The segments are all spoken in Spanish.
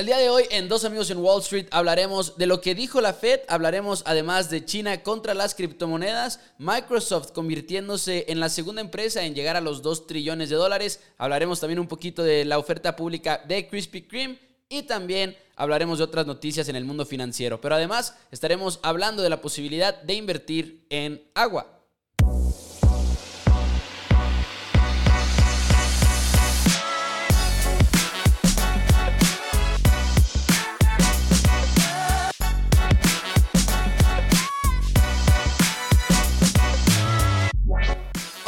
El día de hoy en Dos Amigos en Wall Street hablaremos de lo que dijo la Fed, hablaremos además de China contra las criptomonedas, Microsoft convirtiéndose en la segunda empresa en llegar a los 2 trillones de dólares, hablaremos también un poquito de la oferta pública de Krispy Kreme y también hablaremos de otras noticias en el mundo financiero, pero además estaremos hablando de la posibilidad de invertir en agua.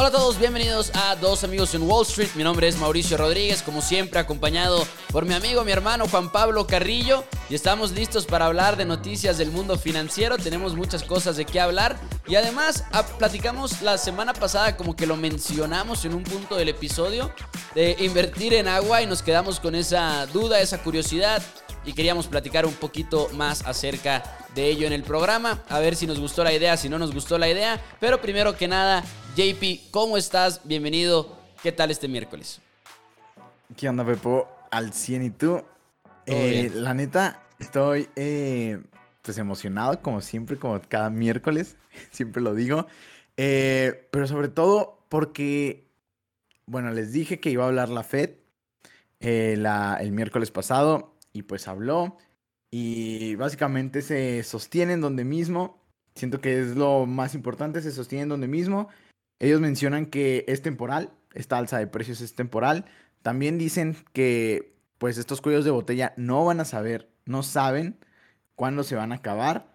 Hola a todos, bienvenidos a Dos Amigos en Wall Street. Mi nombre es Mauricio Rodríguez, como siempre acompañado por mi amigo, mi hermano Juan Pablo Carrillo. Y estamos listos para hablar de noticias del mundo financiero. Tenemos muchas cosas de qué hablar. Y además platicamos la semana pasada, como que lo mencionamos en un punto del episodio, de invertir en agua y nos quedamos con esa duda, esa curiosidad. Y queríamos platicar un poquito más acerca de ello en el programa. A ver si nos gustó la idea, si no nos gustó la idea. Pero primero que nada, JP, ¿cómo estás? Bienvenido. ¿Qué tal este miércoles? ¿Qué onda, Pepo? Al 100 y tú. Eh, la neta, estoy eh, pues emocionado, como siempre, como cada miércoles. siempre lo digo. Eh, pero sobre todo porque, bueno, les dije que iba a hablar la Fed el miércoles pasado y pues habló. Y básicamente se sostienen donde mismo. Siento que es lo más importante, se sostienen donde mismo. Ellos mencionan que es temporal, esta alza de precios es temporal. También dicen que pues estos cuellos de botella no van a saber, no saben cuándo se van a acabar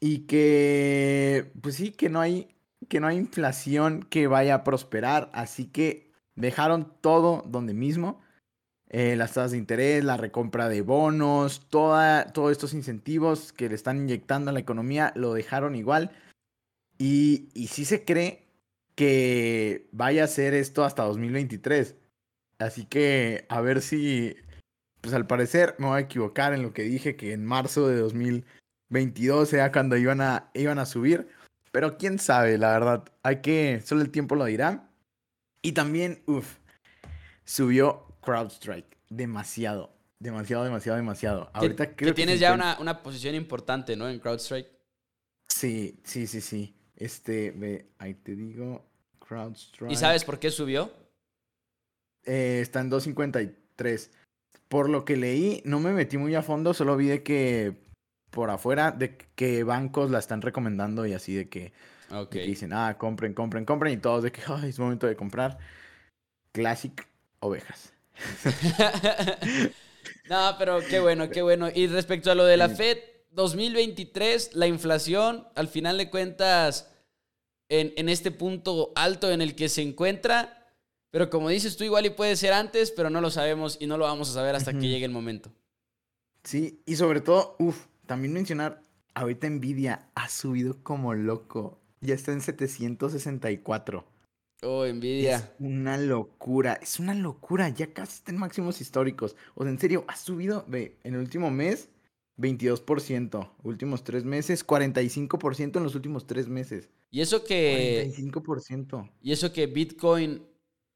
y que pues sí que no hay que no hay inflación que vaya a prosperar, así que dejaron todo donde mismo. Eh, las tasas de interés, la recompra de bonos, todos estos incentivos que le están inyectando a la economía, lo dejaron igual. Y, y sí se cree que vaya a ser esto hasta 2023. Así que a ver si, pues al parecer me voy a equivocar en lo que dije que en marzo de 2022 sea cuando iban a, iban a subir. Pero quién sabe, la verdad. Hay que, solo el tiempo lo dirá. Y también, uff, subió CrowdStrike. Demasiado, demasiado, demasiado, demasiado. Ahorita creo que tienes ya una, una posición importante, ¿no? En CrowdStrike. Sí, sí, sí, sí. Este, ve, ahí te digo. ¿Y sabes por qué subió? Eh, está en 2.53. Por lo que leí, no me metí muy a fondo, solo vi de que por afuera, de que bancos la están recomendando y así de que, dicen, ah, compren, compren, compren, y todos de que es momento de comprar. Classic ovejas. no, pero qué bueno, qué bueno. Y respecto a lo de la FED, 2023, la inflación, al final de cuentas, en, este punto alto en el que se encuentra. Pero como dices tú, igual y puede ser antes, pero no lo sabemos y no lo vamos a saber hasta que llegue el momento. Sí, y sobre todo, uff, también mencionar, ahorita Nvidia ha subido como loco. Ya está en 764. Oh, Nvidia. Es una locura, es una locura. Ya casi está en máximos históricos. O sea, en serio, ha subido, ve, en el último mes, 22%. Últimos tres meses, 45% en los últimos tres meses. Y eso que... 45%. Y eso que Bitcoin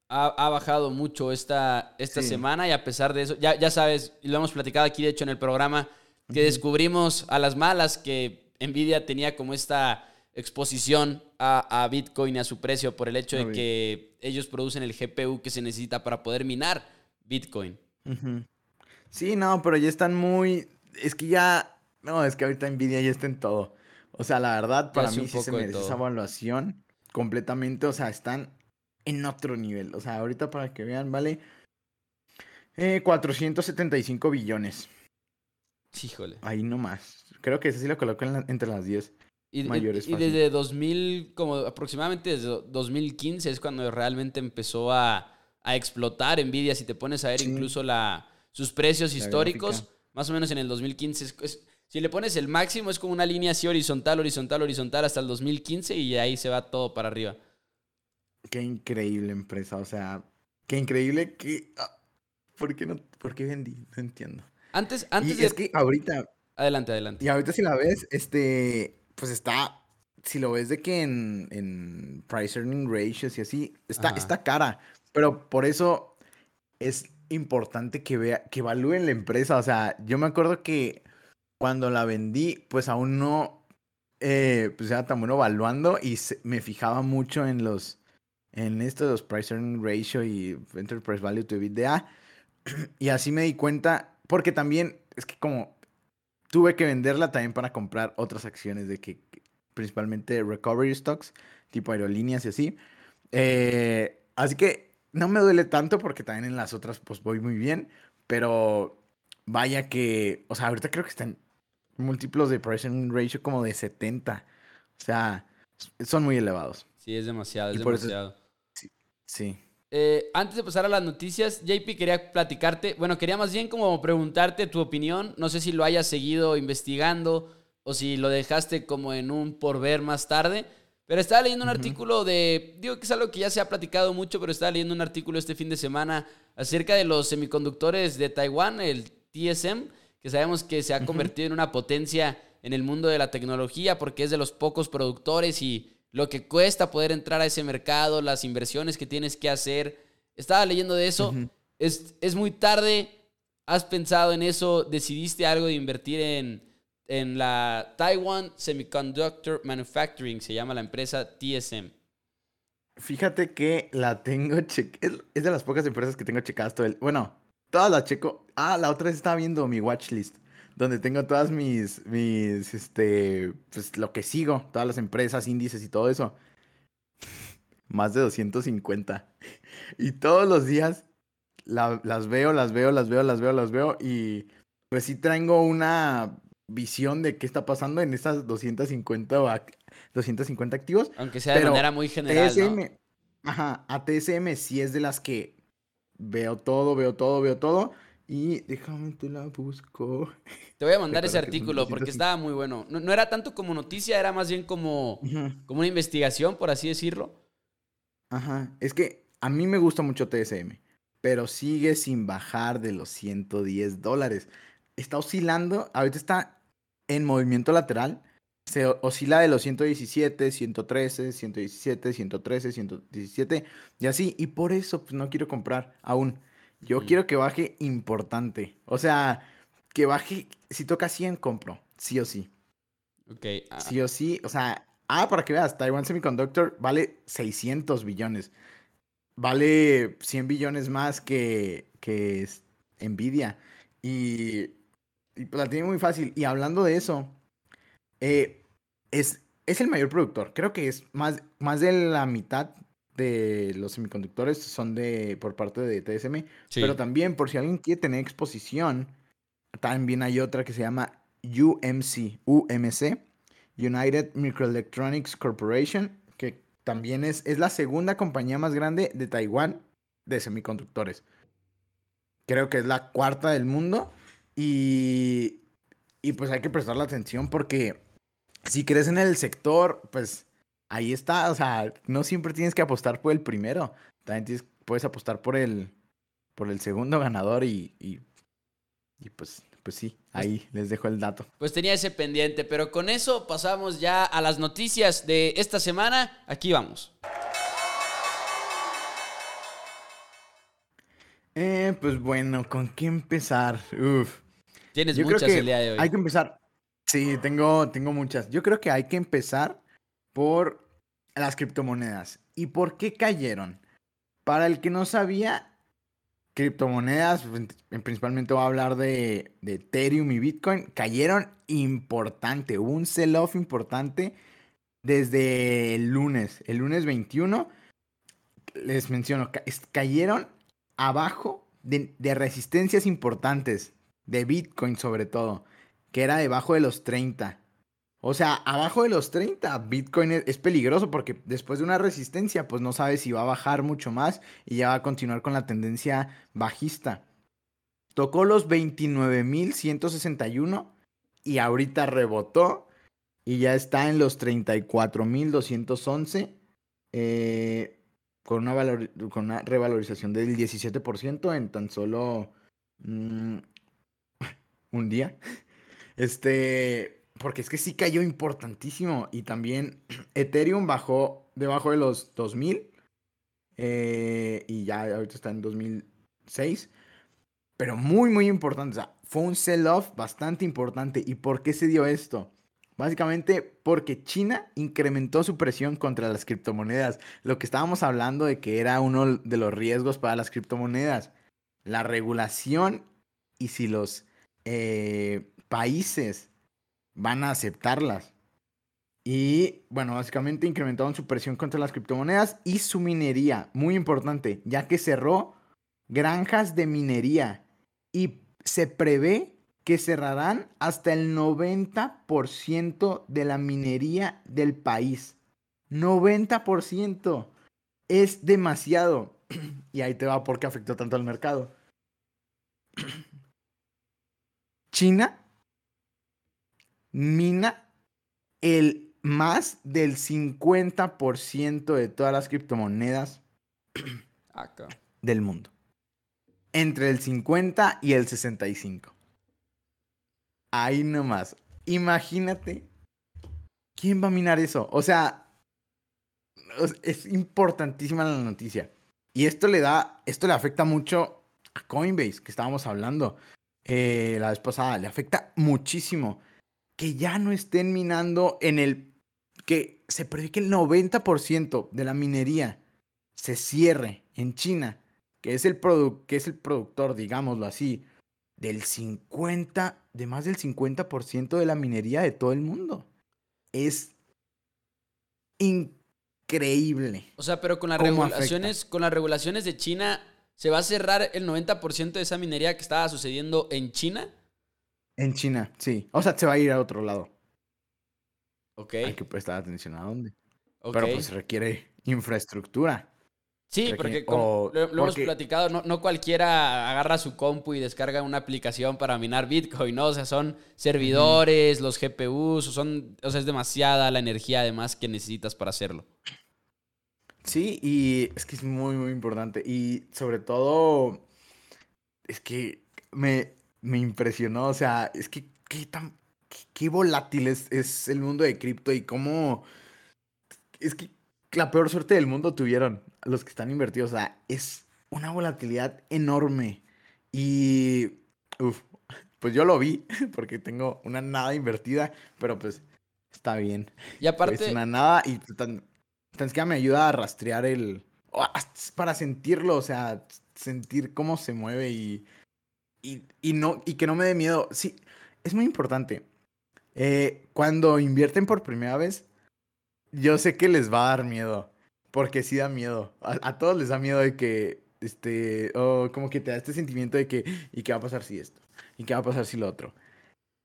ha, bajado mucho esta, esta semana y a pesar de eso, ya, ya sabes, y lo hemos platicado aquí de hecho en el programa, que descubrimos a las malas que Nvidia tenía como esta exposición a, Bitcoin y a su precio por el hecho de que ellos producen el GPU que se necesita para poder minar Bitcoin. Sí, no, pero ya están muy... Es que ya... No, es que ahorita Nvidia ya está en todo. O sea, la verdad, para mí sí se merece esa evaluación completamente. O sea, están en otro nivel. O sea, ahorita para que vean, vale 475 eh, billones. Híjole. Ahí nomás. Creo que ese sí lo coloco entre las 10 y, mayores. Y, desde 2000, como aproximadamente desde 2015 es cuando realmente empezó a, explotar Nvidia. Si te pones a ver incluso la, sus precios históricos, más o menos en el 2015 es si le pones el máximo, es como una línea así horizontal, horizontal, horizontal hasta el 2015 y ahí se va todo para arriba. Qué increíble empresa, o sea, qué increíble que... Ah, ¿Por qué no? ¿Por qué vendí? No entiendo. Antes, antes y es que ahorita... Adelante, adelante. Y ahorita si la ves, este, pues está, si lo ves de que en, en price earning ratios y así, está, está cara, pero por eso es importante que vea, que evalúen la empresa. O sea, yo me acuerdo que cuando la vendí, pues aún no, eh, pues era tan bueno evaluando y me fijaba mucho en los, en esto de los price earning ratio y enterprise value to EBITDA. Y así me di cuenta, porque también es que como tuve que venderla también para comprar otras acciones de que, principalmente recovery stocks, tipo aerolíneas y así. Eh, así que no me duele tanto porque también en las otras pues voy muy bien, pero vaya que, o sea, ahorita creo que están múltiplos de price ratio como de 70. O sea, son muy elevados. Sí, es demasiado, es demasiado. sí. Eh, antes de pasar a las noticias, JP quería platicarte, bueno, quería más bien como preguntarte tu opinión, no sé si lo hayas seguido investigando o si lo dejaste como en un por ver más tarde, pero estaba leyendo un artículo de, digo que es algo que ya se ha platicado mucho, pero estaba leyendo un artículo este fin de semana acerca de los semiconductores de Taiwán, el TSM, que sabemos que se ha convertido en una potencia en el mundo de la tecnología porque es de los pocos productores y lo que cuesta poder entrar a ese mercado, las inversiones que tienes que hacer. Estaba leyendo de eso. es, es, muy tarde. ¿Has pensado en eso? ¿Decidiste algo de invertir en, en la Taiwan Semiconductor Manufacturing? Se llama la empresa TSM. Fíjate que la tengo chequeada. Es de las pocas empresas que tengo checadas todo el. Bueno, todas las checo. Ah, la otra vez estaba viendo mi watchlist donde tengo todas mis, mis, este, pues lo que sigo, todas las empresas, índices y todo eso. Más de 250. Y todos los días las veo, las veo, las veo, las veo, las veo. Y pues sí traigo una visión de qué está pasando en estas 250, 250 activos. Aunque sea de manera muy general. TSM, Ajá, a TSM sí es de las que veo todo, veo todo, veo todo. Y déjame te la busco. Te voy a mandar ese artículo porque estaba muy bueno. No, era tanto como noticia, era más bien como, como una investigación, por así decirlo. Ajá. Es que a mí me gusta mucho TSM, pero sigue sin bajar de los 110 dólares. Está oscilando, ahorita está en movimiento lateral. Se oscila de los 117, 113, 117, 113, 117 y así. Y por eso pues, no quiero comprar aún. Yo quiero que baje importante. O sea, que baje. Si toca 100, compro. Sí o sí. Ok. Ah. Sí o sí. O sea, ah, para que veas, Taiwan Semiconductor vale 600 billones. Vale 100 billones más que, que Nvidia. Y, y pues la tiene muy fácil. Y hablando de eso, eh, es, es el mayor productor. Creo que es más, más de la mitad de los semiconductores son de por parte de TSM, pero también por si alguien quiere tener exposición, también hay otra que se llama UMC, UMC, United Microelectronics Corporation, que también es, es la segunda compañía más grande de Taiwán de semiconductores. Creo que es la cuarta del mundo y, y pues hay que prestarle atención porque si crees en el sector, pues ahí está, o sea, no siempre tienes que apostar por el primero, también puedes apostar por el, por el segundo ganador y, y, pues, pues sí, pues ahí les dejo el dato. Pues tenía ese pendiente, pero con eso pasamos ya a las noticias de esta semana. Aquí vamos. Eh, pues bueno, ¿con qué empezar? Uf. Tienes muchas el día de hoy. Hay que empezar. Sí, tengo, tengo muchas. Yo creo que hay que empezar por las criptomonedas. ¿Y por qué cayeron? Para el que no sabía, criptomonedas, principalmente voy a hablar de, Ethereum y Bitcoin, cayeron importante. Hubo un sell-off importante desde el lunes, el lunes 21. Les menciono, cayeron abajo de, de resistencias importantes, de Bitcoin sobre todo, que era debajo de los 30. O sea, abajo de los 30, Bitcoin es, peligroso porque después de una resistencia, pues no sabes si va a bajar mucho más y ya va a continuar con la tendencia bajista. Tocó los 29.161 y ahorita rebotó y ya está en los 34.211 eh, con, una con una revalorización del 17% en tan solo mm, un día. Este, porque es que sí cayó importantísimo. Y también Ethereum bajó debajo de los 2000. Eh, y ya ahorita está en 2006. pero muy, muy importante. O sea, fue un sell-off bastante importante. ¿Y por qué se dio esto? Básicamente porque China incrementó su presión contra las criptomonedas. Lo que estábamos hablando de que era uno de los riesgos para las criptomonedas. La regulación y si los eh, países van a aceptarlas. Y bueno, básicamente incrementaron su presión contra las criptomonedas y su minería. Muy importante, ya que cerró granjas de minería y se prevé que cerrarán hasta el 90% de la minería del país. 90%. Es demasiado. Y ahí te va porque afectó tanto al mercado. China mina el más del 50% de todas las criptomonedas del mundo. Entre el 50 y el 65. Ahí nomás. Imagínate. ¿Quién va a minar eso? O sea, es importantísima la noticia. Y esto le da, esto le afecta mucho a Coinbase, que estábamos hablando eh, la vez pasada. Le afecta muchísimo que ya no estén minando en el que se prevé que el 90% de la minería se cierre en China, que es el, que es el productor, digámoslo así, del 50, de más del 50% de la minería de todo el mundo. Es increíble. O sea, pero con las regulaciones, con las regulaciones de China, ¿se va a cerrar el 90% de esa minería que estaba sucediendo en China? En China, sí. O sea, se va a ir a otro lado. Ok. Hay que prestar atención a dónde. Pero pues requiere infraestructura. Sí, porque como lo, hemos platicado, no, cualquiera agarra su compu y descarga una aplicación para minar Bitcoin, ¿no? O sea, son servidores, los GPUs, son, o sea, es demasiada la energía además que necesitas para hacerlo. Sí, y es que es muy, muy importante. Y sobre todo, es que me, me impresionó. O sea, es que qué tan qué, volátil es, el mundo de cripto y cómo es que la peor suerte del mundo tuvieron los que están invertidos. O sea, es una volatilidad enorme. Y uf, pues yo lo vi porque tengo una nada invertida, pero pues está bien. Y aparte. Es una nada y tan, tan que me ayuda a rastrear el. Para sentirlo, o sea, sentir cómo se mueve y y, no, y que no me dé miedo. Sí, es muy importante. Eh, cuando invierten por primera vez, yo sé que les va a dar miedo. Porque sí da miedo. A, todos les da miedo de que, este, o como que te da este sentimiento de que, ¿y qué va a pasar si esto? ¿Y qué va a pasar si lo otro?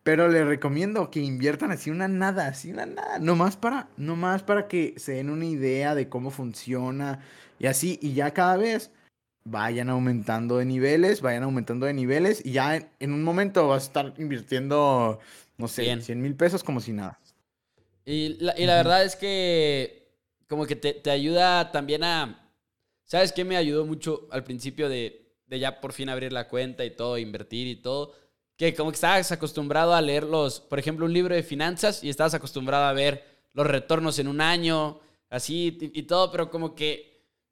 Pero les recomiendo que inviertan así una nada, así una nada, nomás para, nomás para que se den una idea de cómo funciona y así, y ya cada vez vayan aumentando de niveles, vayan aumentando de niveles y ya en, un momento vas a estar invirtiendo, no sé, 100 mil pesos como si nada. Y la, y la verdad es que como que te, te, ayuda también a... ¿Sabes qué me ayudó mucho al principio de, de ya por fin abrir la cuenta y todo, invertir y todo? Que como que estabas acostumbrado a leer los, por ejemplo, un libro de finanzas y estabas acostumbrado a ver los retornos en un año, así y todo, pero como que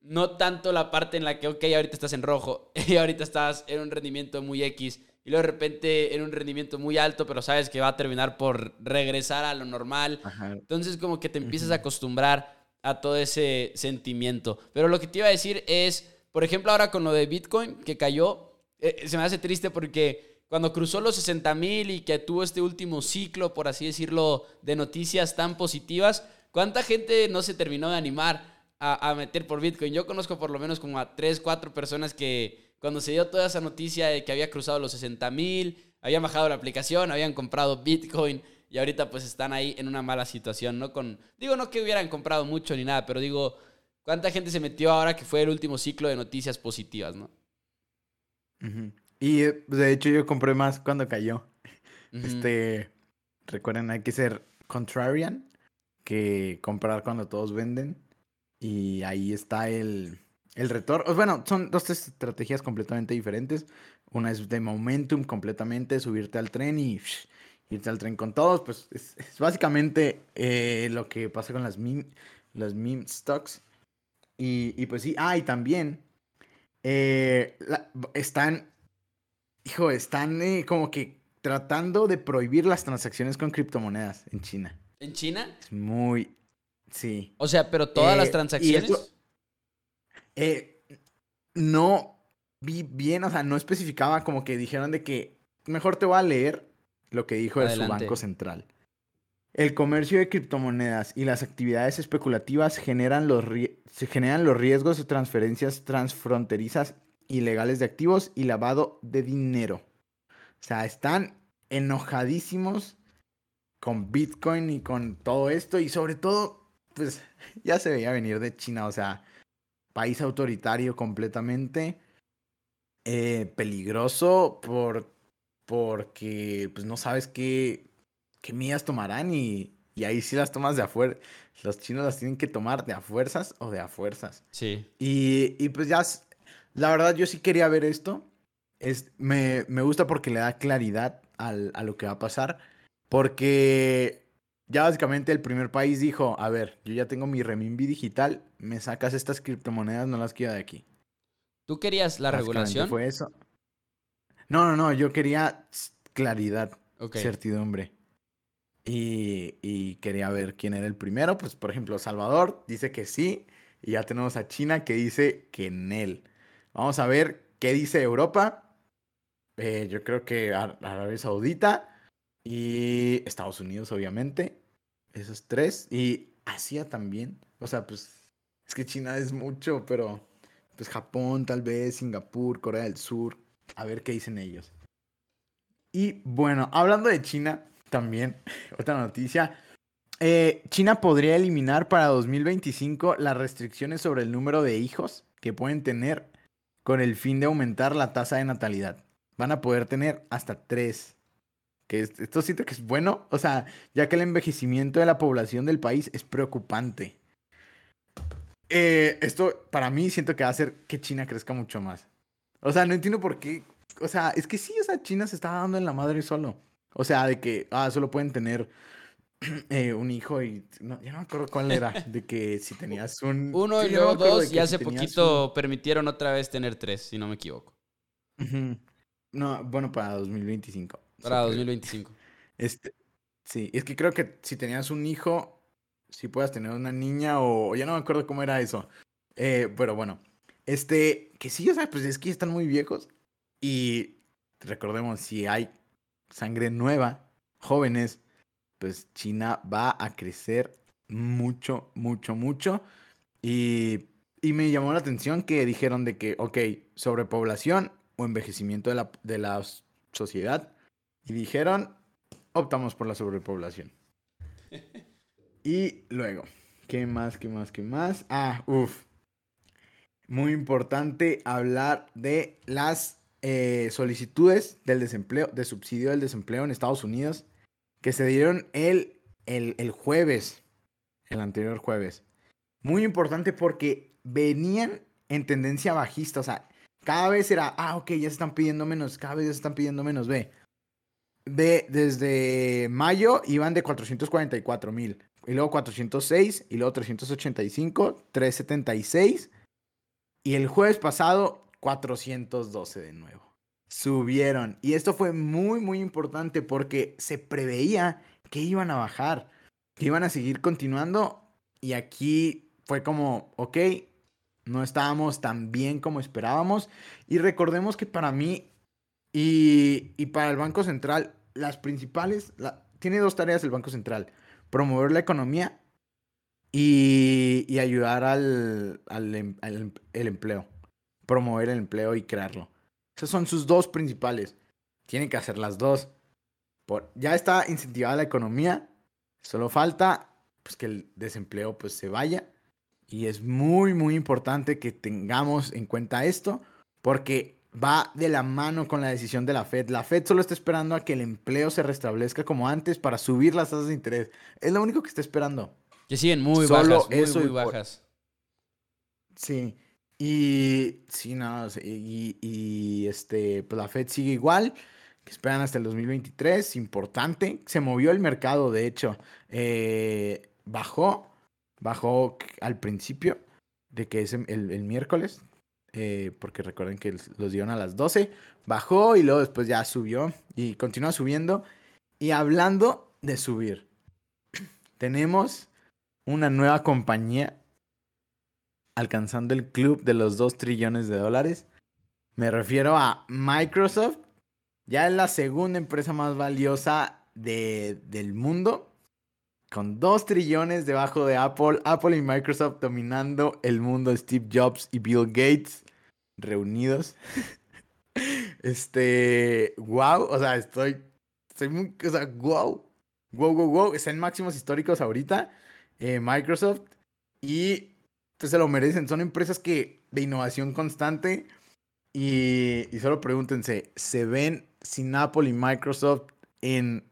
no tanto la parte en la que, ok, ahorita estás en rojo y ahorita estás en un rendimiento muy X y luego de repente en un rendimiento muy alto, pero sabes que va a terminar por regresar a lo normal. Entonces como que te empiezas a acostumbrar a todo ese sentimiento. Pero lo que te iba a decir es, por ejemplo, ahora con lo de Bitcoin que cayó, eh, se me hace triste porque cuando cruzó los 60 mil y que tuvo este último ciclo, por así decirlo, de noticias tan positivas, ¿cuánta gente no se terminó de animar? A, meter por Bitcoin. Yo conozco por lo menos como a 3, 4 personas que cuando se dio toda esa noticia de que había cruzado los 60 mil, habían bajado la aplicación, habían comprado Bitcoin y ahorita pues están ahí en una mala situación, ¿no? Con, digo, no que hubieran comprado mucho ni nada, pero digo, ¿cuánta gente se metió ahora que fue el último ciclo de noticias positivas, ¿no? Y de hecho yo compré más cuando cayó. Este, recuerden, hay que ser contrarian que comprar cuando todos venden. Y ahí está el, el retorno. Bueno, son dos estrategias completamente diferentes. Una es de momentum completamente, subirte al tren y irte al tren con todos. Pues es, básicamente eh, lo que pasa con las meme, las meme stocks. Y, y pues sí, ah, y también eh, están hijo, están eh, como que tratando de prohibir las transacciones con criptomonedas en China. ¿En China? Es muy, sí. O sea, pero todas las Eh, transacciones. esto- Eh, no vi bien, o sea, no especificaba como que dijeron de que mejor te voy a leer lo que dijo de su banco central. El comercio de criptomonedas y las actividades especulativas generan los, se generan los riesgos de transferencias transfronterizas ilegales de activos y lavado de dinero. O sea, están enojadísimos con Bitcoin y con todo esto y sobre todo, pues ya se veía venir de China, o sea, país autoritario completamente, eh, peligroso por, porque pues no sabes qué, qué medidas tomarán y, y ahí sí las tomas de a fuer- Los chinos las tienen que tomar de a fuerzas o de a fuerzas. Sí. Y, y pues ya, la verdad yo sí quería ver esto. Es, me, me gusta porque le da claridad al- a lo que va a pasar. Porque ya básicamente el primer país dijo, a ver, yo ya tengo mi renminbi digital, me sacas estas criptomonedas, no las quiero de aquí. ¿Tú querías la regulación? Fue eso. No, no, no, yo quería claridad, certidumbre. Y, y quería ver quién era el primero. Pues, por ejemplo, Salvador dice que sí. Y ya tenemos a China que dice que en él. Vamos a ver qué dice Europa. Eh, yo creo que Ar- Arabia Saudita y Estados Unidos, obviamente. Esos tres. Y Asia también. O sea, pues es que China es mucho, pero pues Japón tal vez, Singapur, Corea del Sur. A ver qué dicen ellos. Y bueno, hablando de China, también, otra noticia. Eh, China podría eliminar para 2025 las restricciones sobre el número de hijos que pueden tener con el fin de aumentar la tasa de natalidad. Van a poder tener hasta tres. Que es- esto siento que es bueno, o sea, ya que el envejecimiento de la población del país es preocupante. Eh, esto para mí siento que va a hacer que China crezca mucho más. O sea, no entiendo por qué. O sea, es que sí, o sea, China se está dando en la madre solo. O sea, de que, ah, solo pueden tener eh, un hijo y... No, ya no me acuerdo cuál era. De que si tenías un... Uno y luego dos, y hace poquito permitieron otra vez tener tres, si no me equivoco. No, bueno, para 2025. Para Sí, 2025. Este, sí, es que creo que si tenías un hijo, si puedas tener una niña o ya no me acuerdo cómo era eso. Eh, pero bueno, este, que sí, o sea, pues es que están muy viejos y recordemos, si hay sangre nueva, jóvenes, pues China va a crecer mucho, mucho, mucho. Y, y me llamó la atención que dijeron de que, ok, sobrepoblación o envejecimiento de la, de la sociedad. Y dijeron, optamos por la sobrepoblación. Y luego, ¿qué más, qué más, qué más? Ah, uff. Muy importante hablar de las eh, solicitudes del desempleo, de subsidio del desempleo en Estados Unidos, que se dieron el, el, el jueves, el anterior jueves. Muy importante porque venían en tendencia bajista, o sea, cada vez era, ah, ok, ya se están pidiendo menos, cada vez ya se están pidiendo menos, ve. De, desde mayo iban de 444 mil, y luego 406, y luego 385, 376, y el jueves pasado 412 de nuevo. Subieron, y esto fue muy, muy importante porque se preveía que iban a bajar, que iban a seguir continuando, y aquí fue como, ok, no estábamos tan bien como esperábamos. Y recordemos que para mí y, y para el Banco Central, las principales, tiene dos tareas el Banco Central. Promover la economía y, ayudar al, em- em- el empleo. Promover el empleo y crearlo. Esas son sus dos principales. Tienen que hacer las dos. Por, ya está incentivada la economía. Solo falta pues, que el desempleo pues, se vaya. Y es muy, muy importante que tengamos en cuenta esto porque va de la mano con la decisión de la Fed. La Fed solo está esperando a que el empleo se restablezca como antes para subir las tasas de interés. Es lo único que está esperando. Que siguen muy Solo bajas, muy, eso muy por- bajas. Sí. Y sí, no, y, y, este, pues la Fed sigue igual, que esperan hasta el 2023, importante. Se movió el mercado, de hecho. Eh, bajó, bajó al principio de que es el, el miércoles, eh, porque recuerden que los dieron a las 12, bajó y luego después ya subió y continúa subiendo. Y hablando de subir, tenemos una nueva compañía alcanzando el club de los 2 trillones de dólares. Me refiero a Microsoft. Ya es la segunda empresa más valiosa de, del mundo. Con 2 trillones debajo de Apple. Apple y Microsoft dominando el mundo. Steve Jobs y Bill Gates reunidos. este, wow, o sea, estoy, estoy muy, o sea, wow, wow, wow, wow, están máximos históricos ahorita, eh, Microsoft, y pues se lo merecen, son empresas que de innovación constante, y, y solo pregúntense, ¿se ven sin Apple y Microsoft en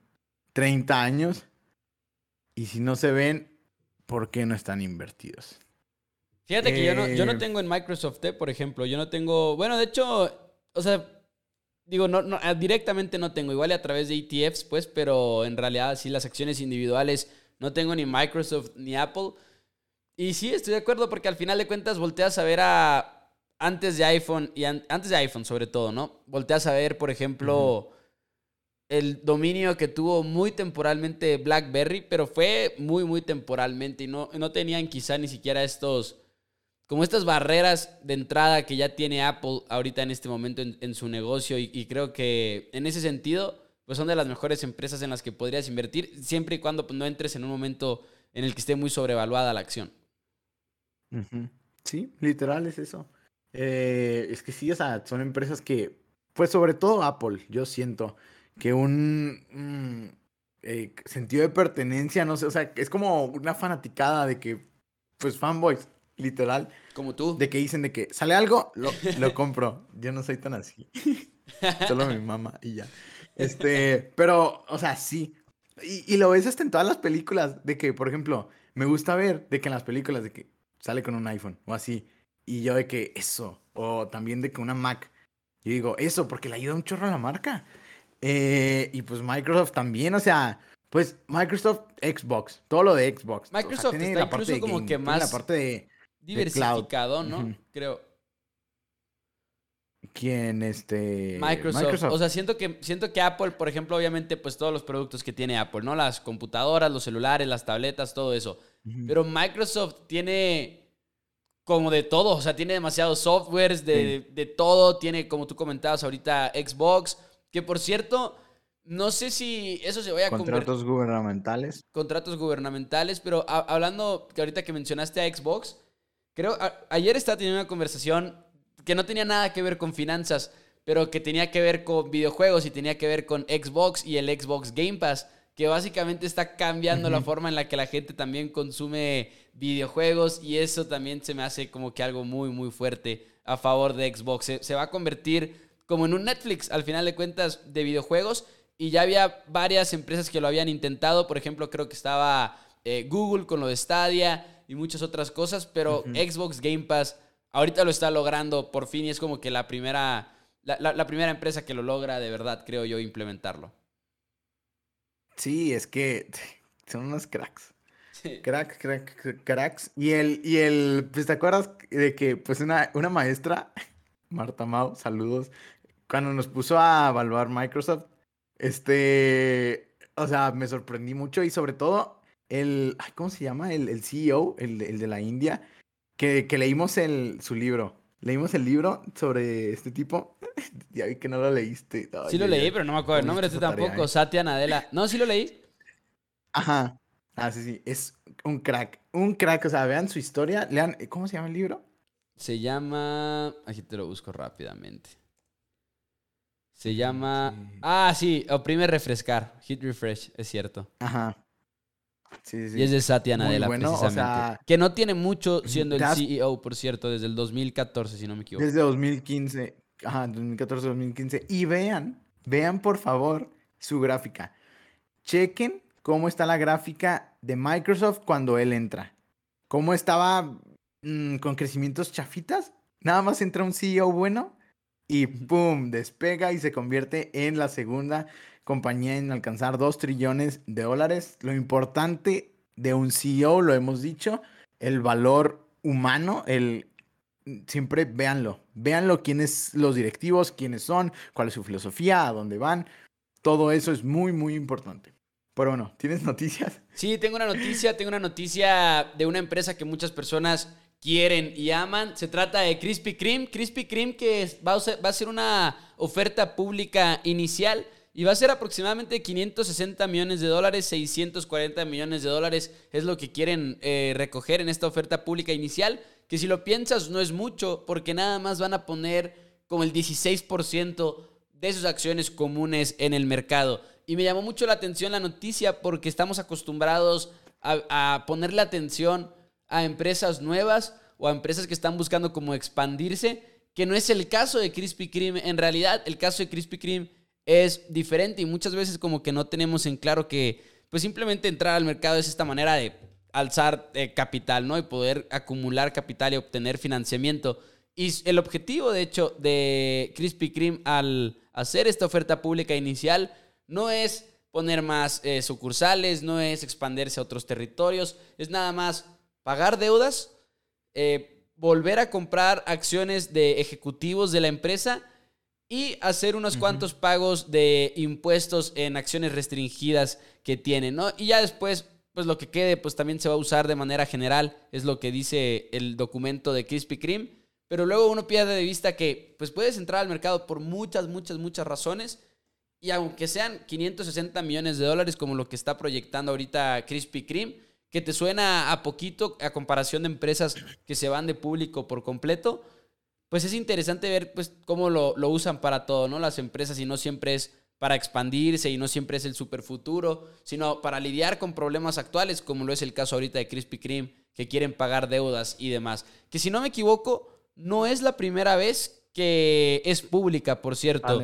30 años? Y si no se ven, ¿por qué no están invertidos? Fíjate que yo, no, yo no eh, tengo en Microsoft, eh, por ejemplo, yo no tengo, bueno, de hecho, o sea, digo, no, no, ah, directamente no tengo, igual a través de ETFs, pues, pero en realidad sí las acciones individuales no tengo ni Microsoft ni Apple. Y sí, estoy de acuerdo porque al final de cuentas volteas a ver a antes de iPhone y antes de iPhone sobre todo, ¿no? Volteas a ver, por ejemplo, el dominio que tuvo muy temporalmente BlackBerry, pero fue muy, muy temporalmente y no, no tenían quizá ni siquiera estos como estas barreras de entrada que ya tiene Apple ahorita en este momento en, su negocio y, creo que en ese sentido pues son de las mejores empresas en las que podrías invertir siempre y cuando pues, no entres en un momento en el que esté muy sobrevaluada la acción. Sí, literal es eso. Eh, es que sí, o sea, son empresas que, pues sobre todo Apple, yo siento que un mm, eh, sentido de pertenencia, no sé, o sea, es como una fanaticada de que, pues fanboys, literal. Como tú. De que dicen de que sale algo, lo, lo compro. Yo no soy tan así. Solo mi mamá y ya. Este, pero, o sea, sí. Y, y, lo ves hasta en todas las películas, de que, por ejemplo, me gusta ver de que en las películas de que sale con un iPhone o así. Y yo de que eso. O también de que una Mac. Y digo, eso, porque le ayuda un chorro a la marca. Eh, y pues Microsoft también, o sea, pues Microsoft, Xbox, todo lo de Xbox. Microsoft tiene está la parte incluso como que más. La parte de diversificado, ¿no? Creo. ¿Quién? Este. Microsoft. O sea, siento que, siento que Apple, por ejemplo, obviamente, pues todos los productos que tiene Apple, ¿no? Las computadoras, los celulares, las tabletas, todo eso. Pero Microsoft tiene como de todo. O sea, tiene demasiados softwares de, de, todo. Tiene, como tú comentabas ahorita, Xbox. Que por cierto, no sé si eso se vaya a Contratos gubernamentales. Contratos gubernamentales. Pero hablando que ahorita que mencionaste a Xbox Creo, ayer estaba teniendo una conversación que no tenía nada que ver con finanzas, pero que tenía que ver con videojuegos y tenía que ver con Xbox y el Xbox Game Pass, que básicamente está cambiando la forma en la que la gente también consume videojuegos y eso también se me hace como que algo muy, muy fuerte a favor de Xbox. Se, va a convertir como en un Netflix, al final de cuentas, de videojuegos y ya había varias empresas que lo habían intentado, por ejemplo, creo que estaba eh, Google con lo de Stadia y muchas otras cosas, pero Xbox Game Pass ahorita lo está logrando por fin y es como que la primera, la, primera empresa que lo logra de verdad, creo yo, implementarlo. Sí, es que son unos cracks. Crack, crack, cracks. Y el, y el, pues te acuerdas de que pues una, una maestra, Marta Mau, saludos, cuando nos puso a evaluar Microsoft, este, o sea, me sorprendí mucho y sobre todo el, ¿cómo se llama? El, el CEO, el, el, de la India, que, que leímos el, su libro. Leímos el libro sobre este tipo. ya vi que no lo leíste. sí lo leí, pero no me acuerdo el nombre. Este tampoco. ¿eh? Satya Nadella. No, sí lo leí. Ajá. Ah, sí, sí. Es un crack. Un crack. O sea, vean su historia. Lean. ¿Cómo se llama el libro? Se llama. Aquí te lo busco rápidamente. Se llama. Ah, sí. Oprime refrescar. Hit refresh. Es cierto. Ajá. Y es de Satya Nadella, precisamente. que no tiene mucho siendo el CEO, por cierto, desde el 2014, si no me equivoco. Desde 2015. Ajá, 2014-2015. Y vean, vean por favor su gráfica. Chequen cómo está la gráfica de Microsoft cuando él entra. Cómo estaba mm, con crecimientos chafitas. Nada más entra un CEO bueno y ¡pum! despega y se convierte en la segunda compañía en alcanzar 2 trillones de dólares. Lo importante de un CEO, lo hemos dicho, el valor humano, el siempre véanlo. Véanlo quiénes los directivos, quiénes son, cuál es su filosofía, a dónde van. Todo eso es muy, muy importante. Pero bueno, ¿tienes noticias? Sí, tengo una noticia. Tengo una noticia de una empresa que muchas personas quieren y aman. Se trata de Krispy Kreme. Krispy Kreme que va a ser una oferta pública inicial y va a ser aproximadamente 560 millones de dólares, 640 millones de dólares es lo que quieren eh, recoger en esta oferta pública inicial, que si lo piensas no es mucho, porque nada más van a poner como el 16% de sus acciones comunes en el mercado. Y me llamó mucho la atención la noticia porque estamos acostumbrados a, a ponerle atención a empresas nuevas o a empresas que están buscando como expandirse, que no es el caso de Krispy Kreme. En realidad, el caso de Krispy Kreme es diferente y muchas veces como que no tenemos en claro que pues simplemente entrar al mercado es esta manera de alzar eh, capital, ¿no? Y poder acumular capital y obtener financiamiento. Y el objetivo, de hecho, de Krispy Kreme al hacer esta oferta pública inicial no es poner más eh, sucursales, no es expandirse a otros territorios, es nada más pagar deudas, eh, volver a comprar acciones de ejecutivos de la empresa y hacer unos cuantos pagos de impuestos en acciones restringidas que tienen, ¿no? Y ya después, pues lo que quede, pues también se va a usar de manera general, es lo que dice el documento de Krispy Kreme, pero luego uno pierde de vista que, pues puedes entrar al mercado por muchas, muchas, muchas razones, y aunque sean 560 millones de dólares como lo que está proyectando ahorita Krispy Kreme, que te suena a poquito a comparación de empresas que se van de público por completo, pues es interesante ver pues, cómo lo, usan para todo, ¿no? Las empresas y no siempre es para expandirse y no siempre es el futuro, sino para lidiar con problemas actuales, como lo es el caso ahorita de Krispy Kreme, que quieren pagar deudas y demás. Que si no me equivoco, no es la primera vez que es pública, por cierto.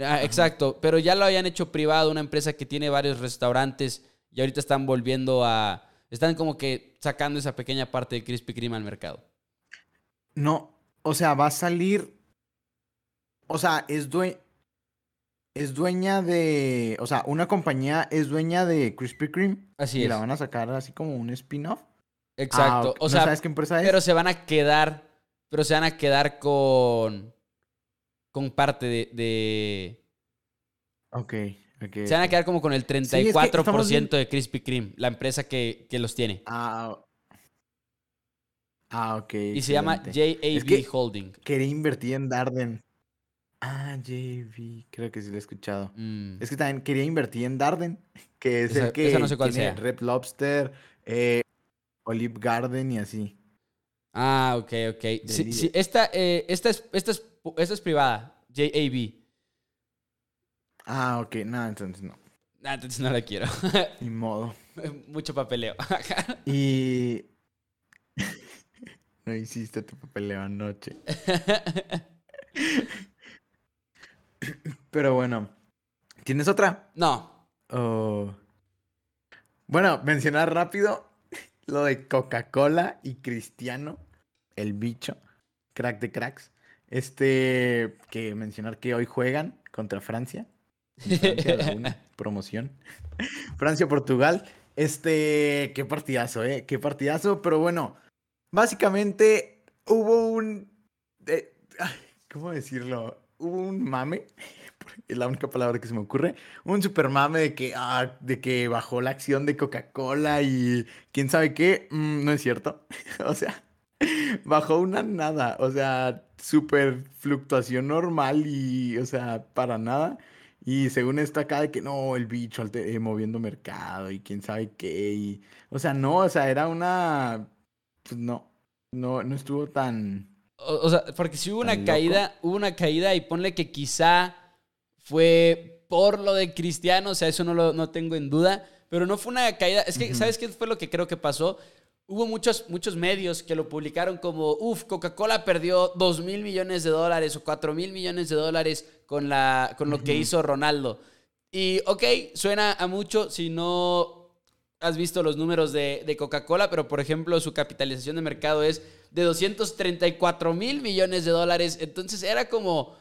Ah, exacto, pero ya lo habían hecho privado, una empresa que tiene varios restaurantes y ahorita están volviendo a... Están como que sacando esa pequeña parte de Krispy Kreme al mercado. No, o sea, va a salir. O sea, es dueña. Es dueña de. O sea, una compañía es dueña de Krispy Kreme. Así y es. la van a sacar así como un spin-off. Exacto. Ah, o sea, ¿sabes qué empresa es? Pero se van a quedar. Pero se van a quedar con. Con parte de. de... Ok, Se van a quedar como con el 34% de Krispy Kreme, la empresa que, que los tiene. Ah, Ah, ok. Y se llama JAV Holding. Quería invertir en Darden. Ah, JV, creo que sí lo he escuchado. Mm. Es que también quería invertir en Darden, que es el que no sé cuál tiene Red Lobster, eh, Olive Garden y así. Ah, ok, ok. Sí, esta, eh, esta, es, esta, es, esta es privada, JAV. Ah, ok, no, entonces no. Ah, entonces no la quiero. Ni modo. Mucho papeleo. y no hiciste tu papeleo anoche. Pero bueno. ¿Tienes otra? No. Oh. Bueno, mencionar rápido lo de Coca-Cola y Cristiano, el bicho, crack de cracks. Este, que mencionar que hoy juegan contra Francia. Francia, promoción. Francia-Portugal. Este, qué partidazo, ¿eh? Qué partidazo, pero bueno, Básicamente hubo un... ¿Cómo decirlo? Hubo un mame, es la única palabra que se me ocurre, un super mame de que, ah, de que bajó la acción de Coca-Cola y quién sabe qué, mm, no es cierto. o sea, bajó una nada, o sea, super fluctuación normal y, o sea, para nada. Y según esto acá de que no, el bicho eh, moviendo mercado y quién sabe qué. Y, o sea, no, o sea, era una pues no, no, no estuvo tan... O, sea, porque si hubo una caída, hubo una caída y ponle que quizá fue por lo de Cristiano, o sea, eso no lo no tengo en duda, pero no fue una caída. Es que, ¿sabes qué fue lo que creo que pasó? Hubo muchos, muchos medios que lo publicaron como, uff, Coca-Cola perdió 2 mil millones de dólares o 4 mil millones de dólares con, la, con lo que hizo Ronaldo. Y, ok, suena a mucho si no has visto los números de, Coca-Cola, pero por ejemplo su capitalización de mercado es de 234 mil millones de dólares. Entonces era como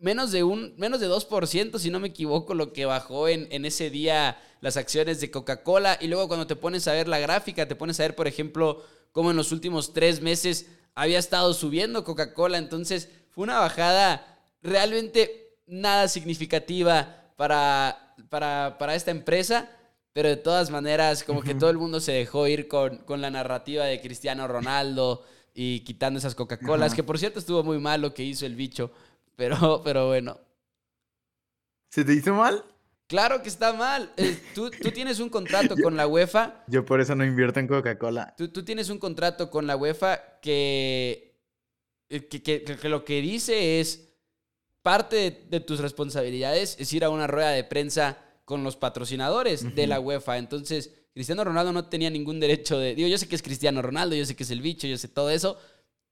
menos de un, menos de 2%, si no me equivoco, lo que bajó en, en ese día las acciones de Coca-Cola. Y luego cuando te pones a ver la gráfica, te pones a ver, por ejemplo, cómo en los últimos tres meses había estado subiendo Coca-Cola, entonces fue una bajada realmente nada significativa para, para, esta empresa, pero de todas maneras como que todo el mundo se dejó ir con, con la narrativa de Cristiano Ronaldo y quitando esas Coca-Colas, que por cierto estuvo muy mal lo que hizo el bicho, pero, pero bueno. ¿Se te hizo mal? Claro que está mal. Eh, tú, tienes un contrato con la UEFA. Yo por eso no invierto en Coca-Cola. Tú, tú, tienes un contrato con la UEFA que, eh, que, lo que dice es parte de, tus responsabilidades es ir a una rueda de prensa con los patrocinadores de la UEFA. Entonces, Cristiano Ronaldo no tenía ningún derecho de... Digo, yo sé que es Cristiano Ronaldo, yo sé que es el bicho, yo sé todo eso,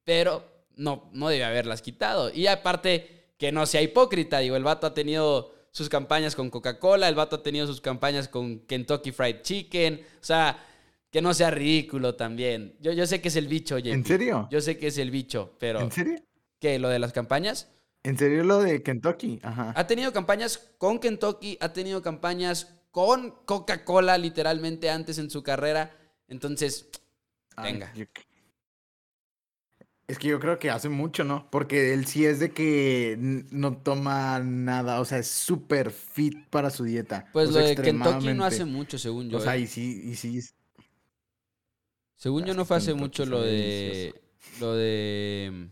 pero no, no debe haberlas quitado. Y aparte, que no sea hipócrita, digo, el vato ha tenido sus campañas con Coca-Cola, el vato ha tenido sus campañas con Kentucky Fried Chicken, o sea, que no sea ridículo también. Yo, yo sé que es el bicho, oye. ¿En serio? Yo sé que es el bicho, pero... ¿En serio? ¿Qué? ¿Lo de las campañas? ¿En serio lo de Kentucky? Ajá. Ha tenido campañas con Kentucky, ha tenido campañas con Coca-Cola literalmente antes en su carrera. Entonces, venga. Es que yo creo que hace mucho, ¿no? Porque él sí es de que no toma nada, o sea, es súper fit para su dieta. Pues lo de Kentucky no hace mucho, según yo. O sea, ¿eh? y sí, y sí. Según yo no fue hace mucho lo de... Lo de...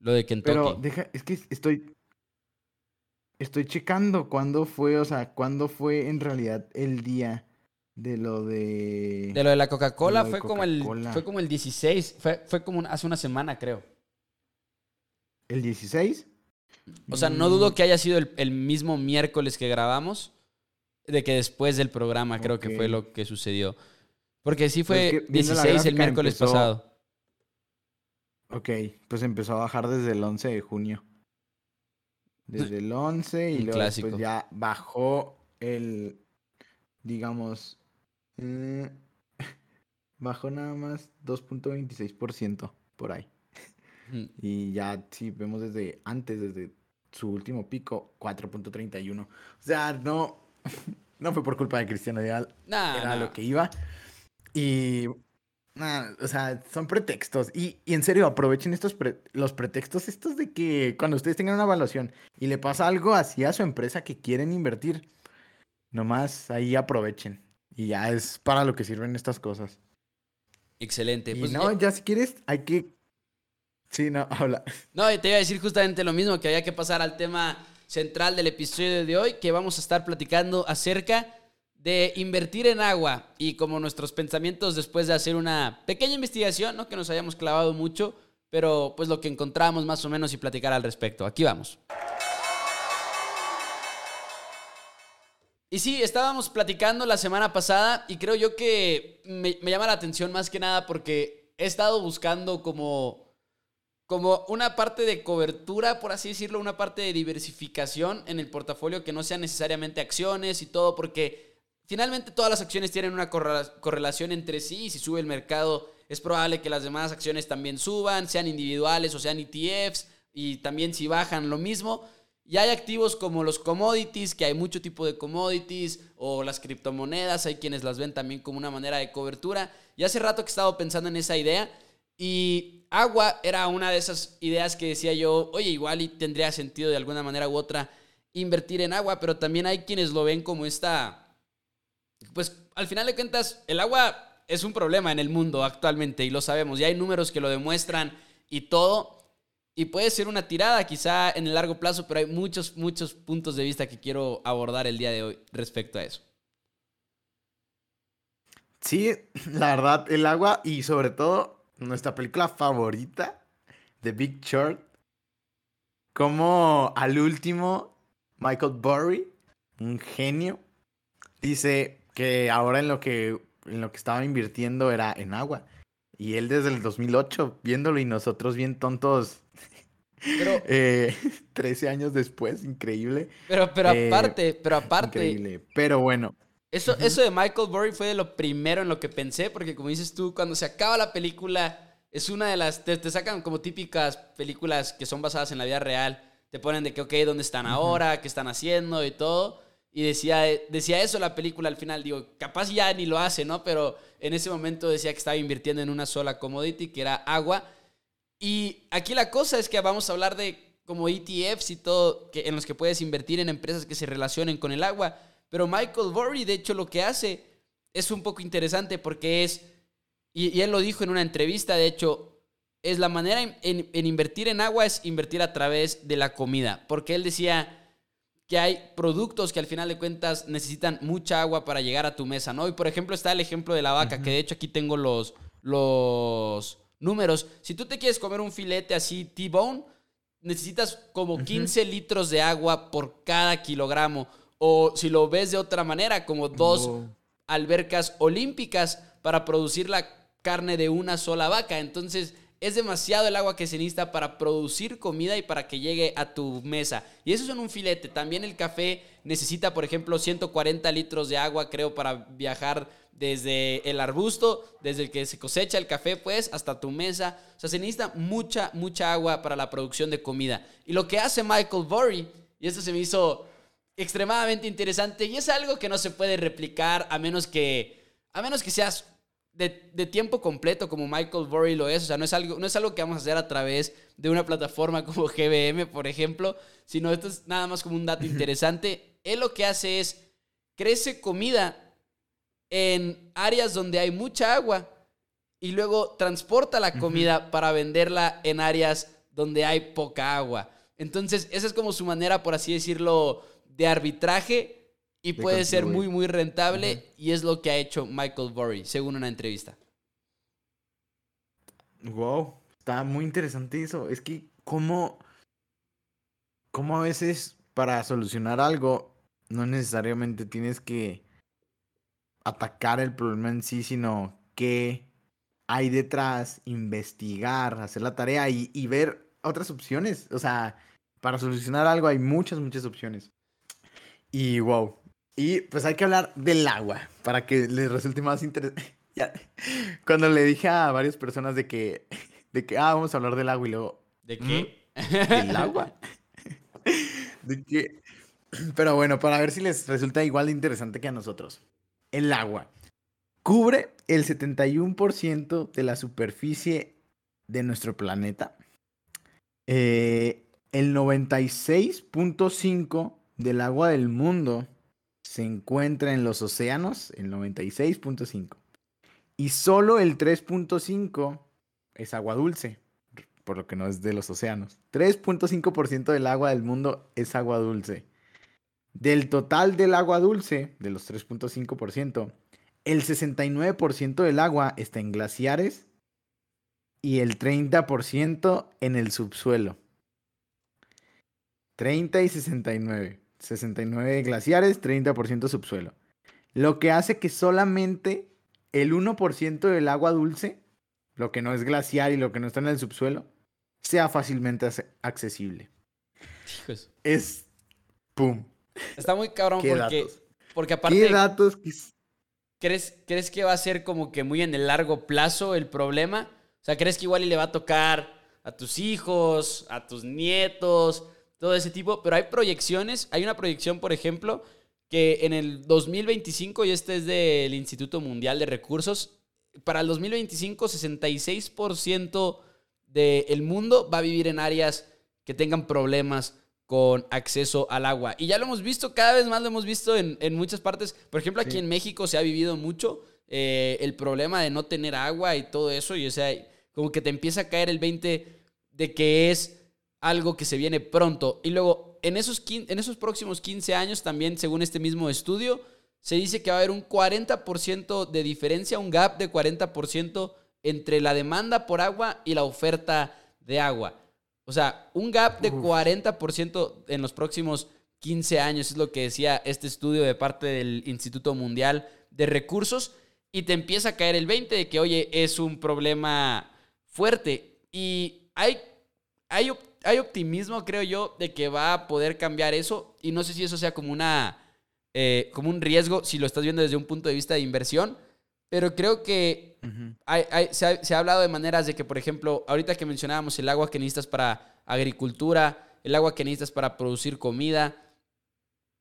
Lo de Kentucky. Pero deja, es que estoy... Estoy checando cuándo fue, o sea, cuándo fue en realidad el día de lo de. De lo de la Coca-Cola fue, como el, fue como el 16. Fue, fue como hace una semana, creo. ¿El 16? O sea, no dudo mm. que haya sido el, mismo miércoles que grabamos. De que después del programa creo que fue lo que sucedió. Porque sí fue 16 el miércoles pasado. Ok, pues empezó a bajar desde el 11 de junio. Desde el 11 y luego pues ya bajó el, digamos, eh, bajó nada más 2.26% por ahí. Y ya si vemos desde antes, desde su último pico, 4.31. O sea, no, no fue por culpa de Cristiano Dial. era lo que iba. Y o sea, son pretextos. Y, en serio, aprovechen estos los pretextos estos de que cuando ustedes tengan una evaluación y le pasa algo así a su empresa que quieren invertir, nomás ahí aprovechen. Y ya es para lo que sirven estas cosas. Excelente. Y pues no, ya... si quieres, hay que. Sí, no, habla. No, te iba a decir justamente lo mismo, que había que pasar al tema central del episodio de hoy, que vamos a estar platicando acerca de invertir en agua y como nuestros pensamientos después de hacer una pequeña investigación, no que nos hayamos clavado mucho, pero pues lo que encontramos más o menos y platicar al respecto. Aquí vamos. Y sí, estábamos platicando la semana pasada y creo yo que me, llama la atención más que nada porque he estado buscando como, como una parte de cobertura, por así decirlo, una parte de diversificación en el portafolio que no sean necesariamente acciones y todo, porque finalmente todas las acciones tienen una correlación entre sí y si sube el mercado es probable que las demás acciones también suban, sean individuales o sean ETFs y también si bajan lo mismo. Y hay activos como los commodities, que hay mucho tipo de commodities, o las criptomonedas, hay quienes las ven también como una manera de cobertura. Y hace rato que he estado pensando en esa idea. Y agua era una de esas ideas que decía yo, oye, igual y tendría sentido de alguna manera u otra invertir en agua, pero también hay quienes lo ven como esta, pues al final de cuentas, el agua es un problema en el mundo actualmente y lo sabemos, y hay números que lo demuestran y todo. Y puede ser una tirada quizá en el largo plazo, pero hay muchos, muchos puntos de vista que quiero abordar el día de hoy respecto a eso. Sí, la verdad, el agua y sobre todo nuestra película favorita, The Big Short, como al último Michael Burry, un genio, dice que ahora en lo que, en lo que estaba invirtiendo era en agua. Y él desde el 2008 viéndolo y nosotros bien tontos pero, eh, 13 años después, increíble. Pero, pero eh, aparte, pero aparte. Increíble, pero bueno. Eso, eso de Michael Burry fue de lo primero en lo que pensé, porque como dices tú, cuando se acaba la película, es una de las. Te, sacan como típicas películas que son basadas en la vida real. Te ponen de que, ok, ¿dónde están ahora? ¿Qué están haciendo? Y todo. Y decía, decía eso la película al final. Digo, capaz ya ni lo hace, ¿no? Pero en ese momento decía que estaba invirtiendo en una sola commodity, que era agua Y aquí la cosa es que vamos a hablar de como ETFs y todo, que, en los que puedes invertir en empresas que se relacionen con el agua. Pero Michael Burry, de hecho, lo que hace es un poco interesante porque es, y, él lo dijo en una entrevista, de hecho, es la manera en, en, invertir en agua es invertir a través de la comida. Porque él decía que hay productos que al final de cuentas necesitan mucha agua para llegar a tu mesa, ¿no? Y por ejemplo está el ejemplo de la vaca, que de hecho aquí tengo los, los números. Si tú te quieres comer un filete así T-bone, necesitas como 15 litros de agua por cada kilogramo. O si lo ves de otra manera, como dos albercas olímpicas para producir la carne de una sola vaca. Entonces es demasiado el agua que se necesita para producir comida y para que llegue a tu mesa. Y eso es en un filete. También el café necesita, por ejemplo, 140 litros de agua, creo, para viajar desde el arbusto, desde el que se cosecha el café, pues, hasta tu mesa. O sea, se necesita mucha, mucha agua para la producción de comida. Y lo que hace Michael Burry, y esto se me hizo extremadamente interesante, y es algo que no se puede replicar a menos que, a menos que seas de, tiempo completo como Michael Burry lo es. O sea, no es, algo, no es algo que vamos a hacer a través de una plataforma como GBM, por ejemplo, sino esto es nada más como un dato interesante. Él lo que hace es, crece comida en áreas donde hay mucha agua y luego transporta la comida para venderla en áreas donde hay poca agua. Entonces, esa es como su manera, por así decirlo, de arbitraje y puede ser muy, muy rentable y es lo que ha hecho Michael Burry, según una entrevista. Wow, está muy interesante eso. Es que cómo, cómo a veces para solucionar algo no necesariamente tienes que atacar el problema en sí, sino qué hay detrás, investigar, hacer la tarea y, y ver otras opciones. O sea, para solucionar algo hay muchas, muchas opciones. Y wow. Y pues hay que hablar del agua para que les resulte más interesante. Cuando le dije a varias personas de que, de que, ah, vamos a hablar del agua y luego... ¿De qué? ¿Del agua? de que... Pero bueno, para ver si les resulta igual de interesante que a nosotros el agua. Cubre el 71% de la superficie de nuestro planeta. Eh, el 96.5% del agua del mundo se encuentra en los océanos, el 96.5%. Y solo el 3.5% es agua dulce, por lo que no es de los océanos. 3.5% del agua del mundo es agua dulce. Del total del agua dulce, de los 3.5%, el 69% del agua está en glaciares y el 30% en el subsuelo. 30 y 69. 69 glaciares, 30% subsuelo. Lo que hace que solamente el 1% del agua dulce, lo que no es glaciar y lo que no está en el subsuelo, sea fácilmente accesible. Es... ¡Pum! Está muy cabrón porque, porque aparte... ¿Qué datos? ¿crees, ¿Crees que va a ser como que muy en el largo plazo el problema? O sea, ¿crees que igual y le va a tocar a tus hijos, a tus nietos, todo ese tipo? Pero hay proyecciones, hay una proyección, por ejemplo, que en el 2025, y este es del Instituto Mundial de Recursos, para el 2025 66% del mundo va a vivir en áreas que tengan problemas con acceso al agua. Y ya lo hemos visto, cada vez más lo hemos visto en, muchas partes. Por ejemplo, aquí en México se ha vivido mucho eh, el problema de no tener agua y todo eso. Y o sea, como que te empieza a caer el 20 de que es algo que se viene pronto. Y luego, en esos, en esos próximos 15 años, también según este mismo estudio, se dice que va a haber un 40% de diferencia, un gap de 40% entre la demanda por agua y la oferta de agua. O sea, un gap de 40% en los próximos 15 años es lo que decía este estudio de parte del Instituto Mundial de Recursos y te empieza a caer el 20 de que, oye, es un problema fuerte y hay, hay, hay optimismo, creo yo, de que va a poder cambiar eso y no sé si eso sea como una... Eh, como un riesgo si lo estás viendo desde un punto de vista de inversión, pero creo que se, ha, hablado de maneras de que, por ejemplo, ahorita que mencionábamos el agua que necesitas para agricultura, el agua que necesitas para producir comida,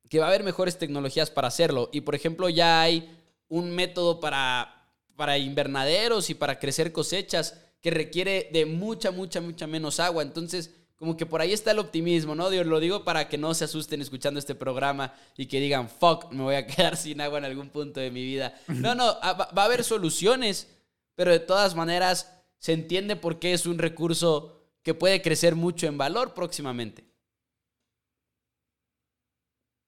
que va a haber mejores tecnologías para hacerlo. Y, por ejemplo, ya hay un método para, para invernaderos y para crecer cosechas que requiere de mucha, mucha, mucha menos agua. Entonces, como que por ahí está el optimismo, ¿no? Dios, lo digo para que no se asusten escuchando este programa y que digan, fuck, me voy a quedar sin agua en algún punto de mi vida. No, no, ah, va a haber soluciones, pero de todas maneras se entiende por qué es un recurso que puede crecer mucho en valor próximamente.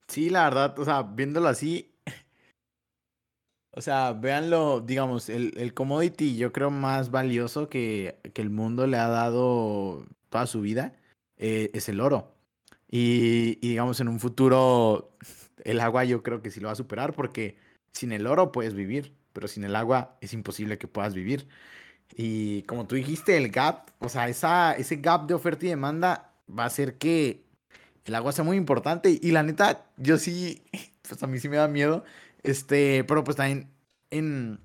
Sí, la verdad, o sea, viéndolo así, o sea, véanlo, digamos, el, el commodity yo creo más valioso que, que el mundo le ha dado toda su vida eh, es el oro. Y, digamos, en un futuro, el agua yo creo que sí lo va a superar porque sin el oro puedes vivir, pero sin el agua es imposible que puedas vivir. Y como tú dijiste, el gap, o sea, esa, ese gap de oferta y demanda va a hacer que el agua sea muy importante. Y la neta, yo sí, pues a mí sí me da miedo. Este, pero pues también en,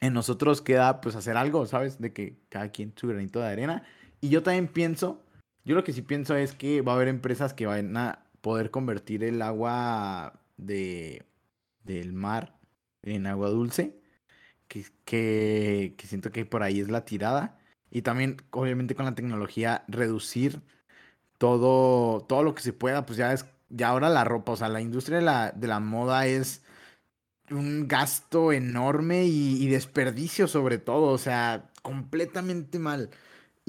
en nosotros queda pues hacer algo, ¿sabes? De que cada quien su granito de arena. Y yo también pienso yo lo que sí pienso es que va a haber empresas que van a poder convertir el agua de, del mar en agua dulce, que, que, siento que por ahí es la tirada. Y también, obviamente, con la tecnología, reducir todo, todo lo que se pueda, pues ya es, ya ahora la ropa, o sea, la industria de la, de la moda es un gasto enorme y, y desperdicio sobre todo, o sea, completamente mal.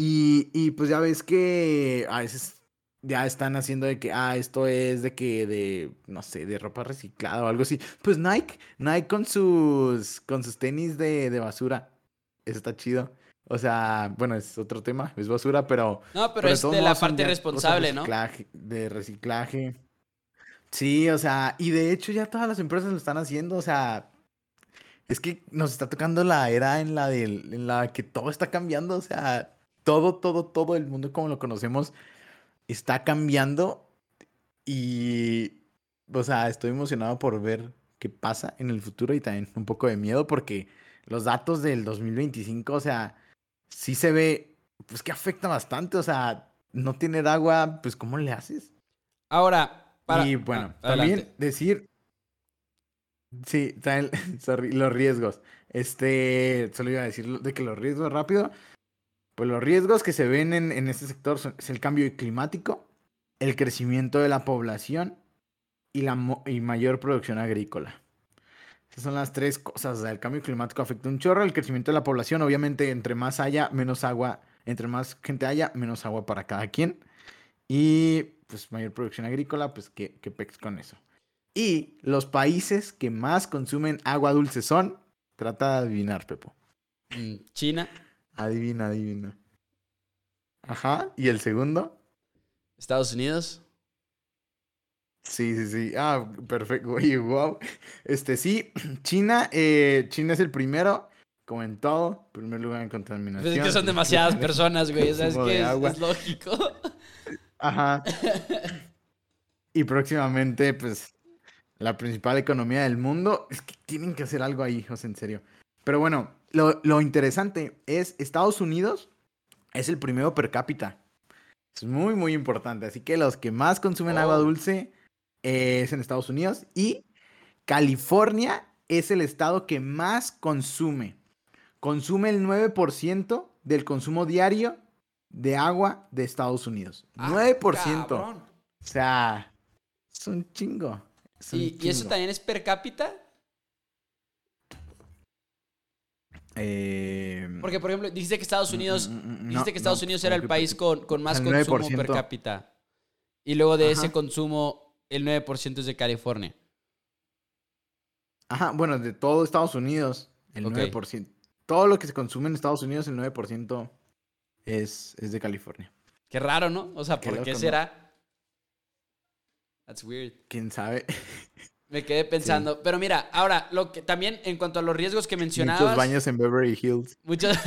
Y, pues ya ves que a veces ya están haciendo de que, ah, esto es de que, de, no sé, de ropa reciclada o algo así. Pues Nike, Nike con sus, con sus tenis de, basura. Eso está chido. O sea, bueno, es otro tema, es basura, pero... No, pero, es de la parte responsable, ¿no? De reciclaje. Sí, o sea, y de hecho ya todas las empresas lo están haciendo, o sea, es que nos está tocando la era en la, de, en la que todo está cambiando, o sea, todo, todo, todo el mundo como lo conocemos está cambiando y, o sea, estoy emocionado por ver qué pasa en el futuro y también un poco de miedo porque los datos del 2025, o sea, sí se ve, pues que afecta bastante, o sea, no tener agua, pues ¿cómo le haces? Ahora, para... Y bueno, ah, también decir, sí, los riesgos. Este, solo iba a decir de que los riesgos rápido pues los riesgos que se ven en, en este sector son, es el cambio climático, el crecimiento de la población y la y mayor producción agrícola. Esas son las tres cosas. el cambio climático afecta un chorro, el crecimiento de la población, obviamente, entre más haya, menos agua, entre más gente haya, menos agua para cada quien. Y pues mayor producción agrícola, pues que, que pex con eso. Y los países que más consumen agua dulce son, trata de adivinar, Pepo. Mm, China. Adivina, adivina. Ajá. ¿Y el segundo? Estados Unidos. Sí, sí, sí. Ah, perfecto. Oye, wow. Este sí, China, eh, China es el primero, como en todo, primer lugar en contaminación. Pues es que son demasiadas personas, güey. O sea, es que es, lógico. Ajá. Y próximamente, pues, la principal economía del mundo. Es que tienen que hacer algo ahí, hijos, en serio. Pero bueno, lo, interesante es Estados Unidos es el primero per cápita. Es muy, muy importante. Así que los que más consumen agua oh. dulce es en Estados Unidos. Y California es el estado que más consume. Consume el 9% del consumo diario de agua de Estados Unidos. 9%. Ah, o sea, es un chingo. ¿Y eso también es per cápita? Eh, Porque, por ejemplo, dijiste que Estados mm, Unidos, mm, mm, dijiste que Estados Unidos era el país con, con más consumo per cápita. Y luego de ese consumo, el 9% es de California. Ajá, bueno, de todo Estados Unidos, el 9%. Todo lo que se consume en Estados Unidos, el 9% es, es de California. Qué raro, ¿no? O sea, ¿por qué será? That's weird. ¿Quién sabe? Me quedé pensando. Pero mira, ahora, lo que también en cuanto a los riesgos que mencionabas. Muchos baños en Beverly Hills. Muchos.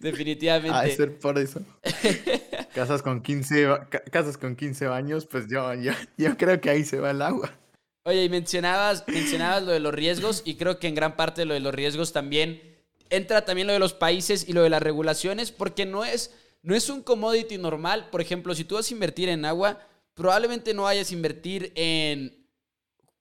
Definitivamente. A ser por eso. casas con 15, casas con 15 baños, pues yo, yo, yo creo que ahí se va el agua. Oye, y mencionabas, mencionabas lo de los riesgos, y creo que en gran parte lo de los riesgos también entra también lo de los países y lo de las regulaciones, porque no es, no es un commodity normal. Por ejemplo, si tú vas a invertir en agua probablemente no vayas a invertir en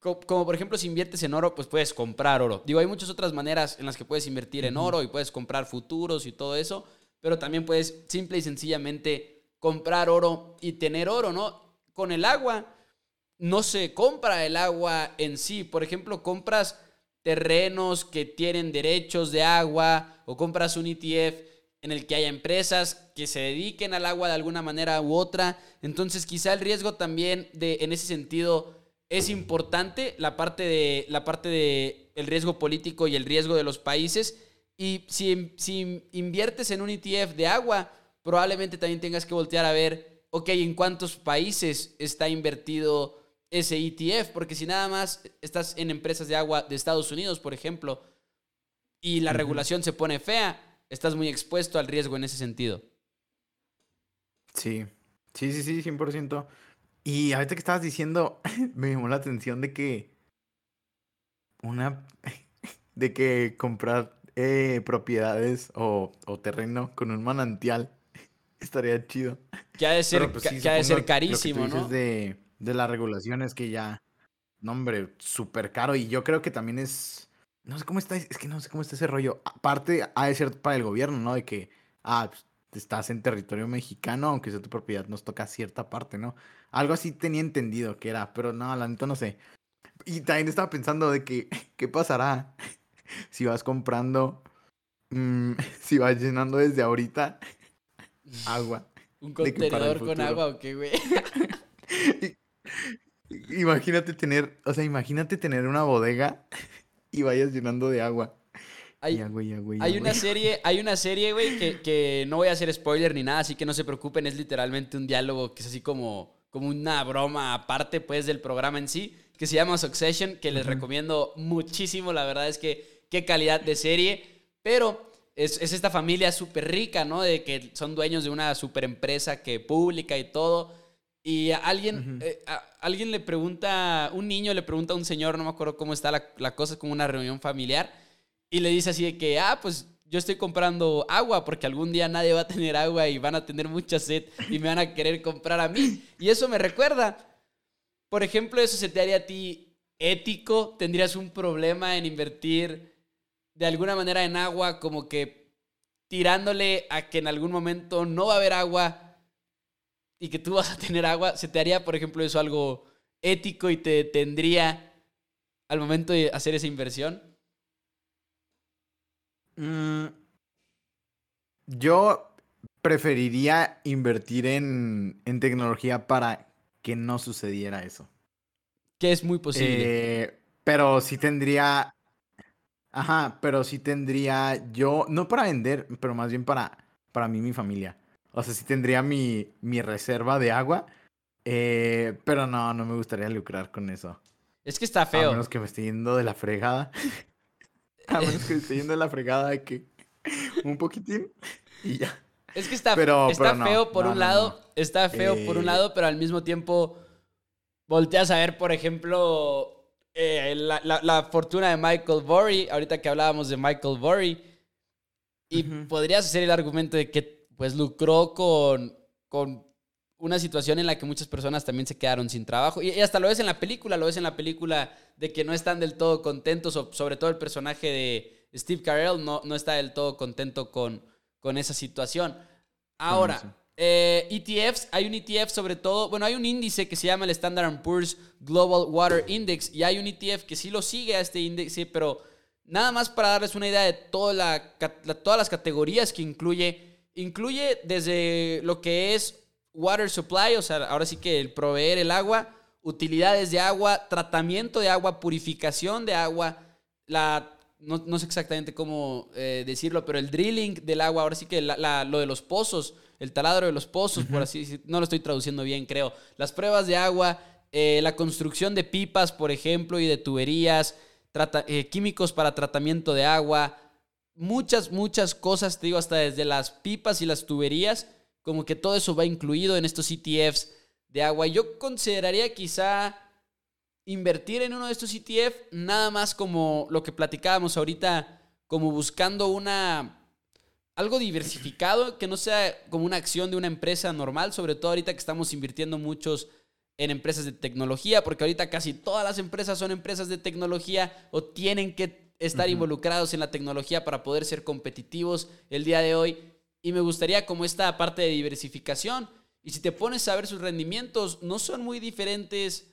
como por ejemplo si inviertes en oro, pues puedes comprar oro. Digo, hay muchas otras maneras en las que puedes invertir en oro y puedes comprar futuros y todo eso, pero también puedes simple y sencillamente comprar oro y tener oro, ¿no? Con el agua no se compra el agua en sí. Por ejemplo, compras terrenos que tienen derechos de agua o compras un ETF en el que haya empresas que se dediquen al agua de alguna manera u otra. Entonces, quizá el riesgo también de en ese sentido es importante la parte de la parte de el riesgo político y el riesgo de los países. Y si, si inviertes en un ETF de agua, probablemente también tengas que voltear a ver, ok, en cuántos países está invertido ese ETF, porque si nada más estás en empresas de agua de Estados Unidos, por ejemplo, y la regulación se pone fea, estás muy expuesto al riesgo en ese sentido. Sí, sí, sí, sí, 100%. Y ahorita que estabas diciendo, me llamó la atención de que una, de que comprar eh, propiedades o, terreno con un manantial estaría chido. Que ha de ser, pues, que, ha de ser carísimo, ¿no? De, de las regulaciones que ya, no hombre, súper caro. Y yo creo que también es, no sé cómo está, es que no sé cómo está ese rollo. Aparte, ha de ser para el gobierno, ¿no? De que, ah, pues, estás en territorio mexicano, aunque sea tu propiedad, nos toca cierta parte, ¿no? Algo así tenía entendido que era, pero no, la neta no sé. Y también estaba pensando de que, ¿qué pasará si vas comprando, mm, si vas llenando desde ahorita agua? ¿Un contenedor con agua o qué, güey? imagínate tener, o sea, imagínate tener una bodega y vayas llenando de agua. Hay, hay una serie, hay una serie, güey, que, que, no voy a hacer spoiler ni nada, así que no se preocupen, es literalmente un diálogo que es así como, como una broma aparte, pues, del programa en sí, que se llama Succession, que les recomiendo muchísimo, la verdad es que qué calidad de serie, pero es, es esta familia súper rica, ¿no? De que son dueños de una súper empresa que pública y todo, y alguien, eh, alguien le pregunta, un niño le pregunta a un señor, no me acuerdo cómo está la, la cosa, es como una reunión familiar, y le dice así de que, ah, pues yo estoy comprando agua porque algún día nadie va a tener agua y van a tener mucha sed y me van a querer comprar a mí. Y eso me recuerda, por ejemplo, eso se te haría a ti ético, tendrías un problema en invertir de alguna manera en agua como que tirándole a que en algún momento no va a haber agua y que tú vas a tener agua, se te haría, por ejemplo, eso algo ético y te tendría al momento de hacer esa inversión. Mm, yo preferiría invertir en, tecnología para que no sucediera eso. Que es muy posible. Eh, pero sí tendría. Ajá, pero sí tendría yo. No para vender, pero más bien para, para mí y mi familia. O sea, sí tendría mi, mi reserva de agua. Eh, pero no, no me gustaría lucrar con eso. Es que está feo. A menos que me esté yendo de la fregada. A menos que esté yendo en la fregada de que un poquitín y ya. Es que está, está feo por un lado, está feo por un lado, pero al mismo tiempo volteas a ver, por ejemplo, eh, la, fortuna de Michael Burry, ahorita que hablábamos de Michael Burry, y podrías hacer el argumento de que pues lucró con, con una situación en la que muchas personas también se quedaron sin trabajo. Y, hasta lo ves en la película, lo ves en la película de que no están del todo contentos, sobre todo el personaje de Steve Carell no, no está del todo contento con, con esa situación. Ahora, ETFs, eh, e hay un ETF sobre todo, bueno, hay un índice que se llama el Standard Poor's Global Water Index y hay un ETF que sí lo sigue a este índice, pero nada más para darles una idea de toda la, todas las categorías que incluye, incluye desde lo que es water supply, o sea, ahora sí que el proveer el agua, utilidades de agua, tratamiento de agua, purificación de agua, la, no, sé exactamente cómo eh, decirlo, pero el drilling del agua, ahora sí que lo de los pozos, el taladro de los pozos, por así decirlo, no lo estoy traduciendo bien, creo. Las pruebas de agua, eh, la construcción de pipas, por ejemplo, y de tuberías, eh, químicos para tratamiento de agua, muchas, muchas cosas, te digo, hasta desde las pipas y las tuberías como que todo eso va incluido en estos ETFs de agua. Yo consideraría quizá invertir en uno de estos ETF nada más como lo que platicábamos ahorita, como buscando una algo diversificado, que no sea como una acción de una empresa normal, sobre todo ahorita que estamos invirtiendo muchos en empresas de tecnología, porque ahorita casi todas las empresas son empresas de tecnología o tienen que estar involucrados en la tecnología para poder ser competitivos el día de hoy. Y me gustaría como esta parte de diversificación. Y si te pones a ver sus rendimientos, no son muy diferentes,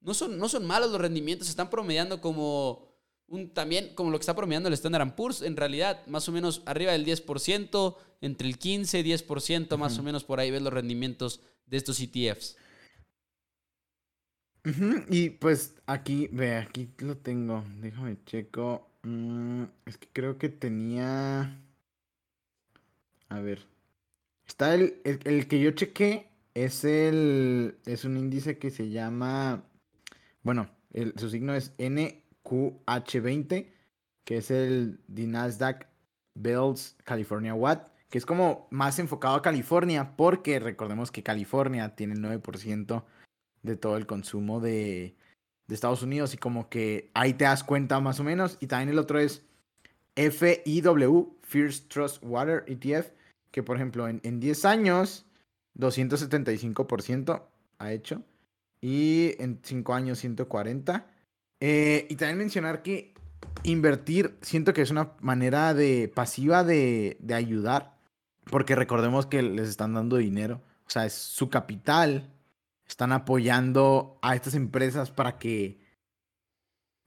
no son, no son malos los rendimientos, están promediando como un, también como lo que está promediando el Standard Poor's, en realidad más o menos arriba del 10%, entre el 15 y 10% más o menos por ahí ves los rendimientos de estos ETFs. Y pues aquí, ve, aquí lo tengo. Déjame checo. Mm, es que creo que tenía. A ver. Está el, el, que yo chequé. Es el. Es un índice que se llama. Bueno, su signo es NQH20. Que es el de Nasdaq Bells California Watt. Que es como más enfocado a California. Porque recordemos que California tiene el 9% de todo el consumo de, Estados Unidos y como que ahí te das cuenta más o menos. Y también el otro es FIW, First Trust Water ETF, que por ejemplo en, en 10 años 275% ha hecho y en 5 años 140. Eh, y también mencionar que invertir siento que es una manera de pasiva de, de ayudar, porque recordemos que les están dando dinero, o sea, es su capital están apoyando a estas empresas para que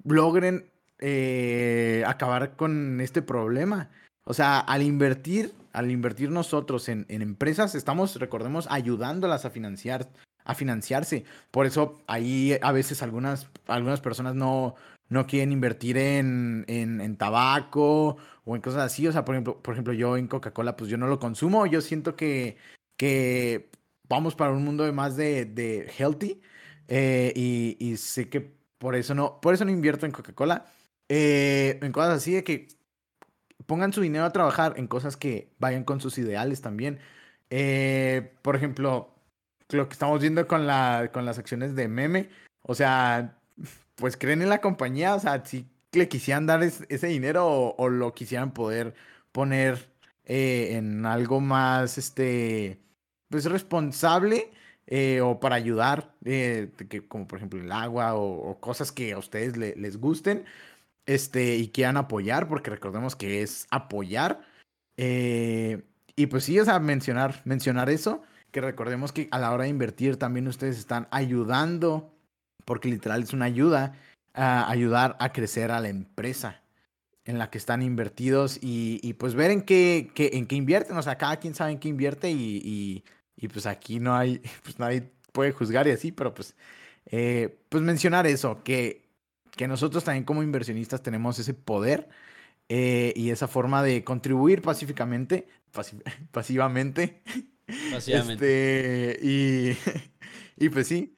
logren eh, acabar con este problema. O sea, al invertir, al invertir nosotros en, empresas, estamos, recordemos, ayudándolas a financiar, a financiarse. Por eso ahí a veces algunas, algunas personas no, no quieren invertir en, en, tabaco o en cosas así. O sea, por ejemplo, por ejemplo, yo en Coca-Cola, pues yo no lo consumo. Yo siento que, que vamos para un mundo de más de, de healthy. Eh, y, sé que por eso no, por eso no invierto en Coca-Cola. Eh, en cosas así de que pongan su dinero a trabajar en cosas que vayan con sus ideales también. Eh, por ejemplo, lo que estamos viendo con, la, con las acciones de meme. O sea, pues creen en la compañía. O sea, si le quisieran dar ese dinero o, o, lo quisieran poder poner en algo más, este, pues responsable eh, o para ayudar, eh, que, como por ejemplo el agua o, cosas que a ustedes les gusten este, y quieran apoyar, porque recordemos que es apoyar. Eh, y pues sí, o sea, mencionar, mencionar eso, que recordemos que a la hora de invertir también ustedes están ayudando, porque literal es una ayuda, a ayudar a crecer a la empresa en la que están invertidos y, pues ver en qué, en qué invierten. O sea, cada quien sabe en qué invierte y, y, pues aquí no hay, pues nadie puede juzgar y así, pero pues, eh, pues mencionar eso, que, que nosotros también como inversionistas tenemos ese poder eh, y esa forma de contribuir pacíficamente, pasivamente. Pasivamente. Este, y, y pues sí,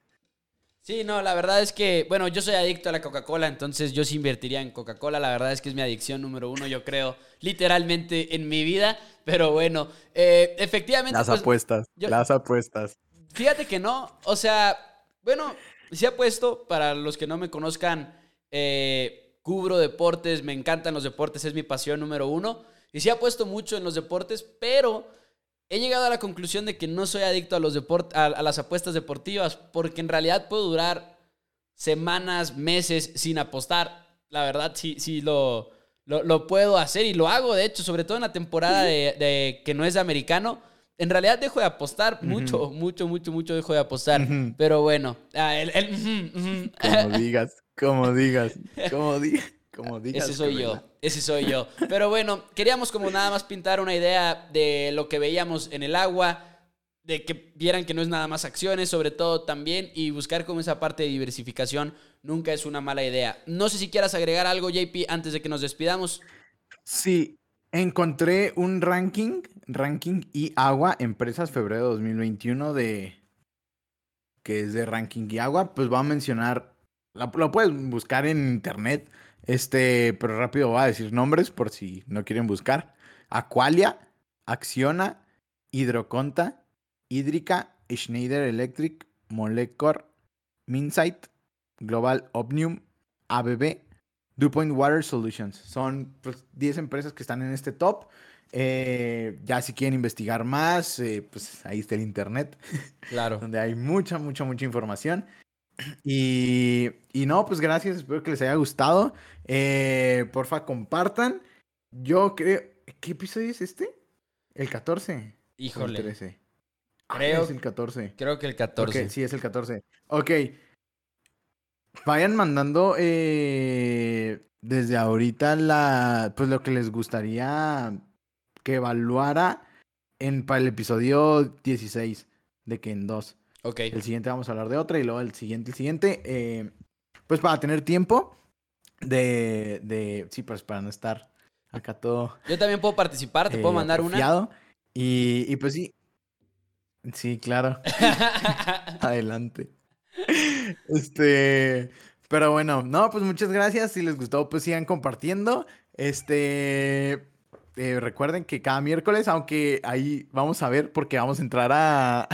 Sí, no, la verdad es que, bueno, yo soy adicto a la Coca-Cola, entonces yo sí invertiría en Coca-Cola. La verdad es que es mi adicción número uno, yo creo, literalmente en mi vida. Pero bueno, eh, efectivamente. Las pues, apuestas, las apuestas. Fíjate que no, o sea, bueno, sí apuesto, para los que no me conozcan, eh, cubro deportes, me encantan los deportes, es mi pasión número uno. Y sí apuesto mucho en los deportes, pero he llegado a la conclusión de que no soy adicto a, los a, las apuestas deportivas porque en realidad puedo durar semanas, meses sin apostar. La verdad, sí, sí lo, lo, puedo hacer y lo hago, de hecho, sobre todo en la temporada de, que no es de americano. En realidad dejo de apostar mucho, mucho, mucho, mucho dejo de apostar. Pero bueno, ah, el, como digas, como digas, como digas. Como Ese soy yo, ese soy yo. Pero bueno, queríamos como nada más pintar una idea de lo que veíamos en el agua, de que vieran que no es nada más acciones, sobre todo también, y buscar como esa parte de diversificación nunca es una mala idea. No sé si quieras agregar algo, JP, antes de que nos despidamos. Sí, encontré un ranking, ranking y agua, empresas febrero 2021 de que es de ranking y agua, pues va a mencionar, lo puedes buscar en internet, este, pero rápido voy a decir nombres por si no quieren buscar. Aqualia, Acciona, Hidroconta, Hídrica, Schneider Electric, Molecor, Minsight, Global Omnium, ABB, DuPont Water Solutions. Son 10 pues, empresas que están en este top. Eh, ya si quieren investigar más, eh, pues ahí está el internet. Claro. donde hay mucha, mucha, mucha información. Y, y no, pues gracias, espero que les haya gustado. Eh, porfa, compartan. Yo creo. ¿Qué episodio es este? El 14. o el Híjole. 13. Creo- es el 14. Creo que el 14. Ok, sí, es el 14. Ok. Vayan mandando eh, desde ahorita la, pues lo que les gustaría que evaluara en, para el episodio 16, de que en dos. Ok. El siguiente vamos a hablar de otra y luego el siguiente, el siguiente. eh, pues para tener tiempo de, de, sí, pues para no estar acá todo Yo también puedo participar, te puedo eh, mandar una. Y, y pues sí. Sí, claro. Adelante. Este, pero bueno, no, pues muchas gracias. Si les gustó, pues sigan compartiendo. Este, eh, recuerden que cada miércoles, aunque ahí vamos a ver, porque vamos a entrar a,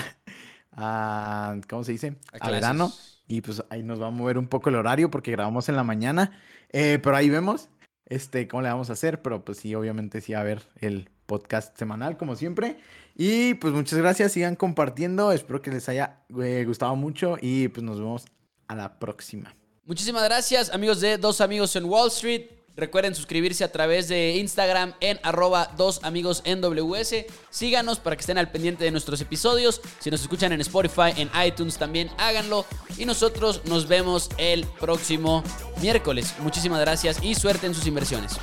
a ¿cómo se dice? A verano. Y pues ahí nos va a mover un poco el horario porque grabamos en la mañana. Eh, pero ahí vemos, este, cómo le vamos a hacer. Pero pues sí, obviamente sí va a haber el podcast semanal, como siempre. Y pues muchas gracias, sigan compartiendo. Espero que les haya eh, gustado mucho y pues nos vemos a la próxima. Muchísimas gracias, amigos de Dos Amigos en Wall Street. Recuerden suscribirse a través de Instagram en arroba dos amigos en WS. Síganos para que estén al pendiente de nuestros episodios. Si nos escuchan en Spotify, en iTunes también háganlo. Y nosotros nos vemos el próximo miércoles. Muchísimas gracias y suerte en sus inversiones.